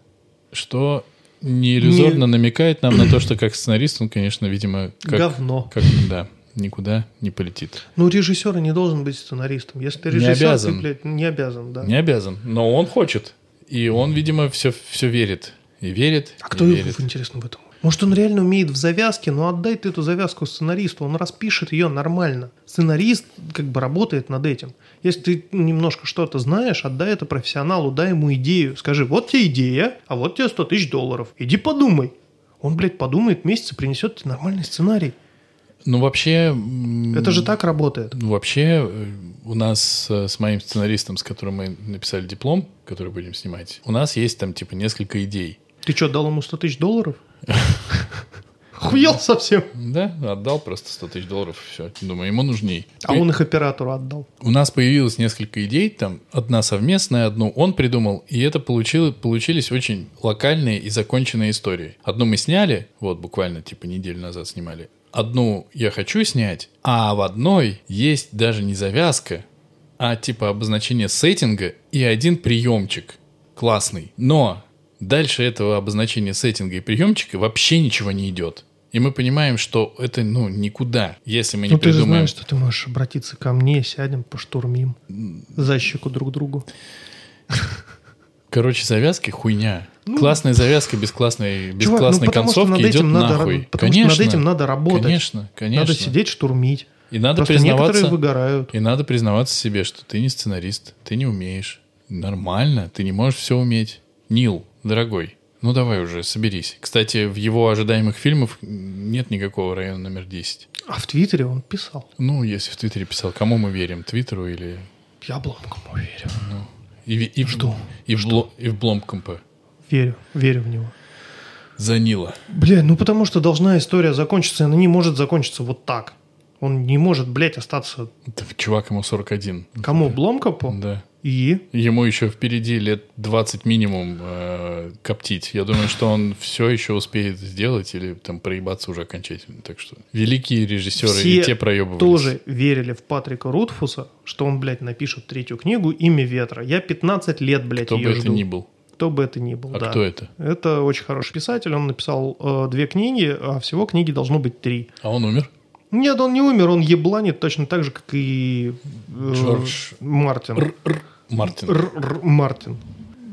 Что не иллюзорно намекает нам на то, что как сценарист он, конечно, видимо, как, Говно. как да, никуда не полетит. Ну, режиссер не должен быть сценаристом. Если ты Не режиссер, обязан. ты, блядь, не обязан, да. Не обязан, но он хочет. И он, видимо, все, все верит. И верит, А и кто верит. его, интересно, в этом? Может, он реально умеет в завязке, но отдай ты эту завязку сценаристу, он распишет ее нормально. Сценарист как бы работает над этим. Если ты немножко что-то знаешь, отдай это профессионалу, дай ему идею. Скажи, вот тебе идея, а вот тебе 100 тысяч долларов. Иди подумай. Он, блядь, подумает месяц и принесет тебе нормальный сценарий. Ну, вообще... Это же так работает. ну, Вообще, э, у нас э, с моим сценаристом, с которым мы написали диплом, который будем снимать, у нас есть там, типа, несколько идей. Ты что, дал ему 100 тысяч долларов? Хуел совсем. Да, отдал просто 100 тысяч долларов, все. Думаю, ему нужней. А И он их оператору отдал. У нас появилось несколько идей, там одна совместная, одну он придумал, и это получило, получились очень локальные и законченные истории. Одну мы сняли, вот буквально типа неделю назад снимали. Одну я хочу снять, а в одной есть даже не завязка, а типа обозначение сеттинга и один приемчик классный. Но дальше этого обозначения сеттинга и приемчика вообще ничего не идет. И мы понимаем, что это, ну, никуда, если мы не Ну, ты придумаем... знаешь, что ты можешь обратиться ко мне, сядем, поштурмим. За щеку друг другу. Короче, завязки хуйня. Классная завязка без классной, без Ну, Чувак, ну, классной что концовки идет надо нахуй. потому что конечно, над этим надо работать. Конечно, конечно. Надо сидеть, штурмить. И надо Просто признаваться. некоторые выгорают. И надо признаваться себе, что ты не сценарист, ты не умеешь. Нормально, ты не можешь все уметь. Нил, дорогой, ну давай уже, соберись. Кстати, в его ожидаемых фильмах нет никакого района номер 10. А в Твиттере он писал. Ну, если в Твиттере писал, кому мы верим, Твиттеру или... Я Бломкому верю. И, в- и, Жду. И в, Бло- и в Бломкомпа. Верю, верю в него. За Нила. Бля, ну потому что должна история закончиться, и она не может закончиться вот так. Он не может, блядь, остаться Да, Чувак ему 41. кому? Бломкопу? Да. И? Ему еще впереди лет 20 минимум э, коптить. Я думаю, что он все еще успеет сделать или там проебаться уже окончательно. Так что великие режиссеры и те проебывались. тоже верили в Патрика Рутфуса, что он, блядь, напишет третью книгу «Имя ветра». Я 15 лет, блядь, Кто ее бы это жду. ни был. Кто бы это ни был, А да. кто это? Это очень хороший писатель. Он написал э, две книги, а всего книги должно быть три. А он умер? Нет, он не умер, он ебланит точно так же, как и э, Джордж Мартин. Р-р Мартин. Р- Р- Мартин.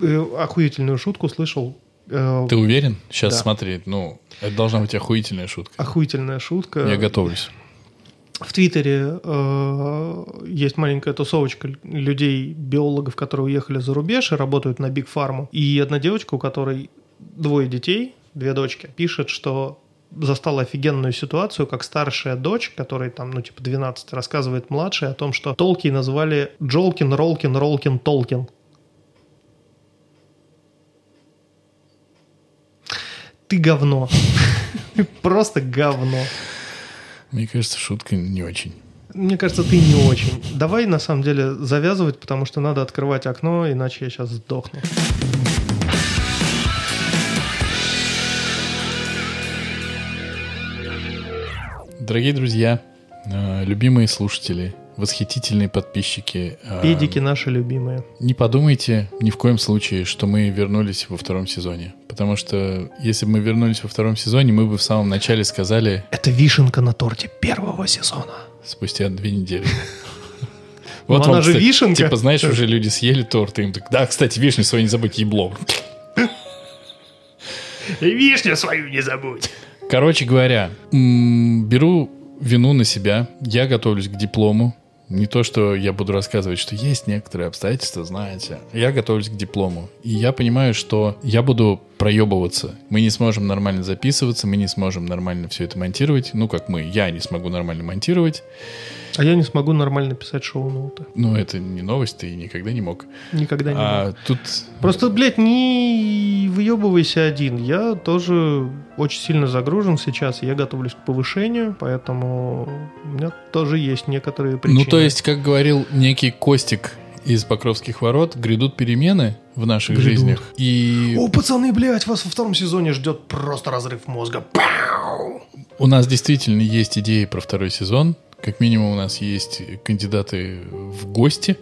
Э, охуительную шутку слышал. Э, Ты уверен? Сейчас Да. смотри. Ну, это должна быть охуительная шутка. охуительная шутка. Я готовлюсь. В Твиттере э, есть маленькая тусовочка людей, биологов, которые уехали за рубеж и работают на Биг Фарму. И одна девочка, у которой двое детей, две дочки, пишет, что застала офигенную ситуацию, как старшая дочь, которой там, ну, типа 12, рассказывает младшей о том, что Толки назвали Джолкин, Ролкин, Ролкин, Толкин. Ты говно. Просто говно. Мне кажется, шутка не очень. Мне кажется, ты не очень. Давай, на самом деле, завязывать, потому что надо открывать окно, иначе я сейчас сдохну. Дорогие друзья, э, любимые слушатели, восхитительные подписчики. э, Педики наши любимые. Не подумайте ни в коем случае, что мы вернулись во втором сезоне. Потому что если бы мы вернулись во втором сезоне, мы бы в самом начале сказали Это вишенка на торте первого сезона. спустя две недели. Ну, она вам, же вишенка. Типа, знаешь, уже люди съели торт, и им так, да, кстати, вишню свою не забудь, ебло. Вишню свою не забудь. Короче говоря, беру вину на себя. Я готовлюсь к диплому. Не то, что я буду рассказывать, что есть некоторые обстоятельства, знаете. Я готовлюсь к диплому. И я понимаю, что я буду проебываться. Мы не сможем нормально записываться, мы не сможем нормально все это монтировать. Ну, как мы, я не смогу нормально монтировать. А я не смогу нормально писать шоу-ноуты. Ну, это не новость, ты никогда не мог. Никогда не мог. А тут Просто, блядь, ни выебывайся один. Я тоже очень сильно загружен сейчас. Я готовлюсь к повышению, поэтому у меня тоже есть некоторые причины. Ну, то есть, как говорил некий Костик из Покровских ворот, грядут перемены в наших Грядут. жизнях. И О, пацаны, блядь, вас во втором сезоне ждет просто разрыв мозга. Пау! у нас действительно есть идеи про второй сезон. Как минимум у нас есть кандидаты в гости.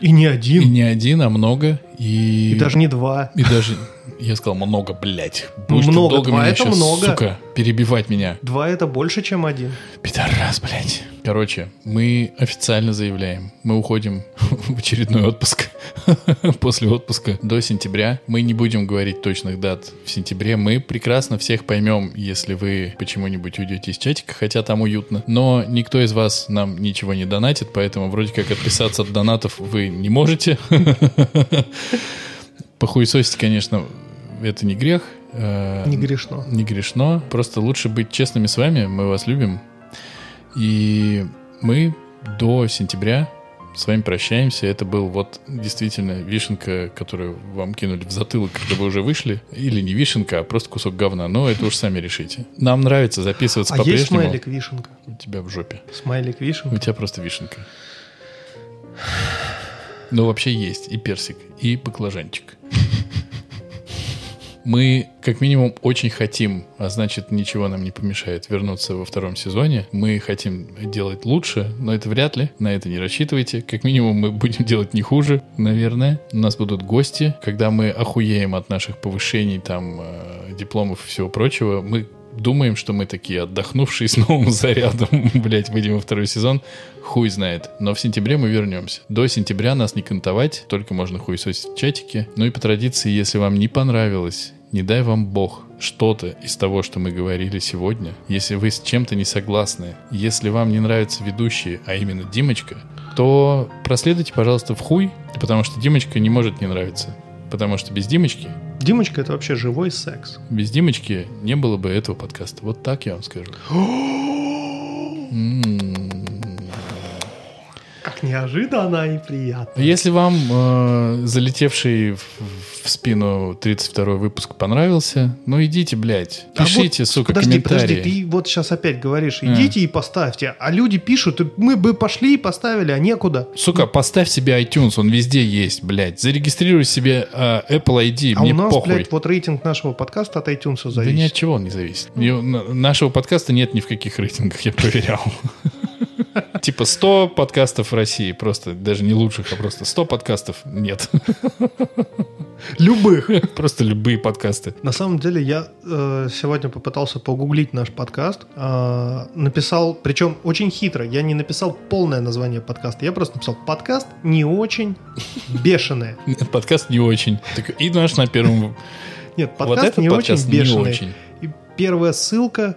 И не И один, не один, а много. И, и даже не два. И даже... Я сказал много, блядь. Будешь много, долго два меня это щас, много. сука, перебивать меня. Два это больше, чем один. Пидорас, блядь. Короче, мы официально заявляем, мы уходим в очередной отпуск. После отпуска до сентября. Мы не будем говорить точных дат в сентябре. Мы прекрасно всех поймем, если вы почему-нибудь уйдете из чатика, хотя там уютно. Но никто из вас нам ничего не донатит, поэтому вроде как отписаться от донатов вы не можете. Похуесосить, конечно, это не грех. Э, Не грешно. не грешно. Просто лучше быть честными с вами. Мы вас любим. И мы до сентября с вами прощаемся. Это был вот действительно вишенка, которую вам кинули в затылок, когда вы уже вышли. Или не вишенка, а просто кусок говна. Но это уж сами решите. Нам нравится записываться А есть по-прежнему. смайлик вишенка? У тебя в жопе. Смайлик У вишенка? тебя просто вишенка. Ну, вообще есть и персик, и баклажанчик. Мы, как минимум, очень хотим, а значит, ничего нам не помешает вернуться во втором сезоне. Мы хотим делать лучше, но это вряд ли. На это не рассчитывайте. Как минимум, мы будем делать не хуже, наверное. У нас будут гости. Когда мы охуеем от наших повышений, там, э, дипломов и всего прочего, мы думаем, что мы такие отдохнувшие с новым зарядом, блять, выйдем во второй сезон, хуй знает. Но в сентябре мы вернемся. До сентября нас не кантовать, только можно хуесосить в чатике. Ну и по традиции, если вам не понравилось, не дай вам бог, что-то из того, что мы говорили сегодня, если вы с чем-то не согласны, если вам не нравятся ведущие, а именно Димочка, то проследуйте, пожалуйста, в хуй, потому что Димочка не может не нравиться. Потому что без Димочки Димочка это вообще живой секс. без Димочки не было бы этого подкаста. Вот так я вам скажу. М. Как неожиданно и приятно. Если вам э, залетевший в, в спину 32 выпуск понравился, ну идите, блядь. А Пишите, вот, сука, подожди, комментарии. подожди, ты вот сейчас опять говоришь, идите и поставьте, а люди пишут, мы бы пошли и поставили, а некуда. Сука, поставь себе iTunes, он везде есть, блядь. Зарегистрируй себе э, Apple ID, А мне у нас, похуй. блядь, вот рейтинг нашего подкаста от iTunes Да зависит. ни от чего он не зависит. На- нашего подкаста нет ни в каких рейтингах, я проверял. Типа 100 подкастов в России, просто даже не лучших, а просто 100 подкастов нет. Любых. Просто любые подкасты. На самом деле я э, сегодня попытался погуглить наш подкаст, э, написал, причем очень хитро, я не написал полное название подкаста, я просто написал подкаст не очень бешеные. Подкаст не очень. Так, И наш на первом... Нет, подкаст не подкаст очень не бешеный. очень. И первая ссылка,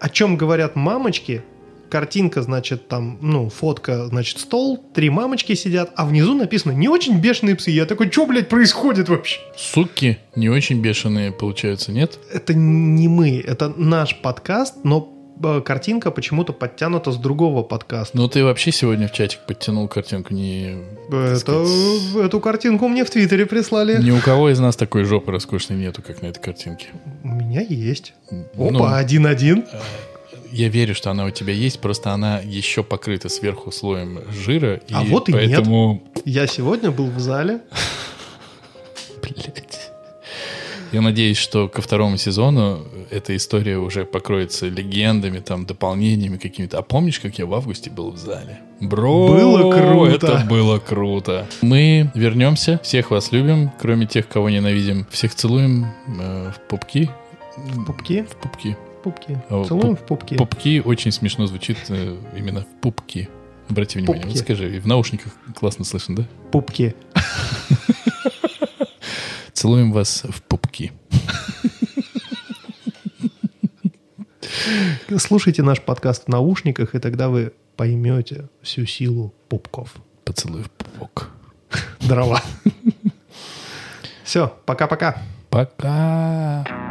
о чем говорят мамочки, картинка, значит, там, ну, фотка, значит, стол, три мамочки сидят, а внизу написано «не очень бешеные псы». Я такой, что, блядь, происходит вообще? Суки не очень бешеные получаются, нет? Это не мы, это наш подкаст, но э, картинка почему-то подтянута с другого подкаста. Ну ты вообще сегодня в чатик подтянул картинку. Не, Это, сказать, эту картинку мне в Твиттере прислали. ни у кого из нас такой жопы роскошной нету, как на этой картинке. У меня есть. Ну, Опа, один-один. Я верю, что она у тебя есть, просто она еще покрыта сверху слоем жира. А и вот и нет. поэтому... Я сегодня был в зале. Блять. Я надеюсь, что ко второму сезону эта история уже покроется легендами, там, дополнениями какими-то. А помнишь, как я в августе был в зале? Бро, Было круто. Это было круто. Мы вернемся. Всех вас любим, кроме тех, кого ненавидим. Всех целуем э, в пупки. В пупки. В пупки. Пупки. О, Целуем в пупки. Пупки очень смешно звучит э, именно в пупки. Обрати внимание. Пупки. Вот скажи, в наушниках классно слышно, да? Пупки. Целуем вас в пупки. Слушайте наш подкаст в наушниках, и тогда вы поймете всю силу пупков. Поцелуй в пупок. Дрова. Все, пока-пока. Пока.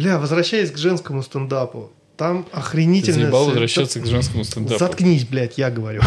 Бля, возвращаясь к женскому стендапу, там Ты охренительно... заебал возвращаться к женскому стендапу. Заткнись, блядь, я говорю.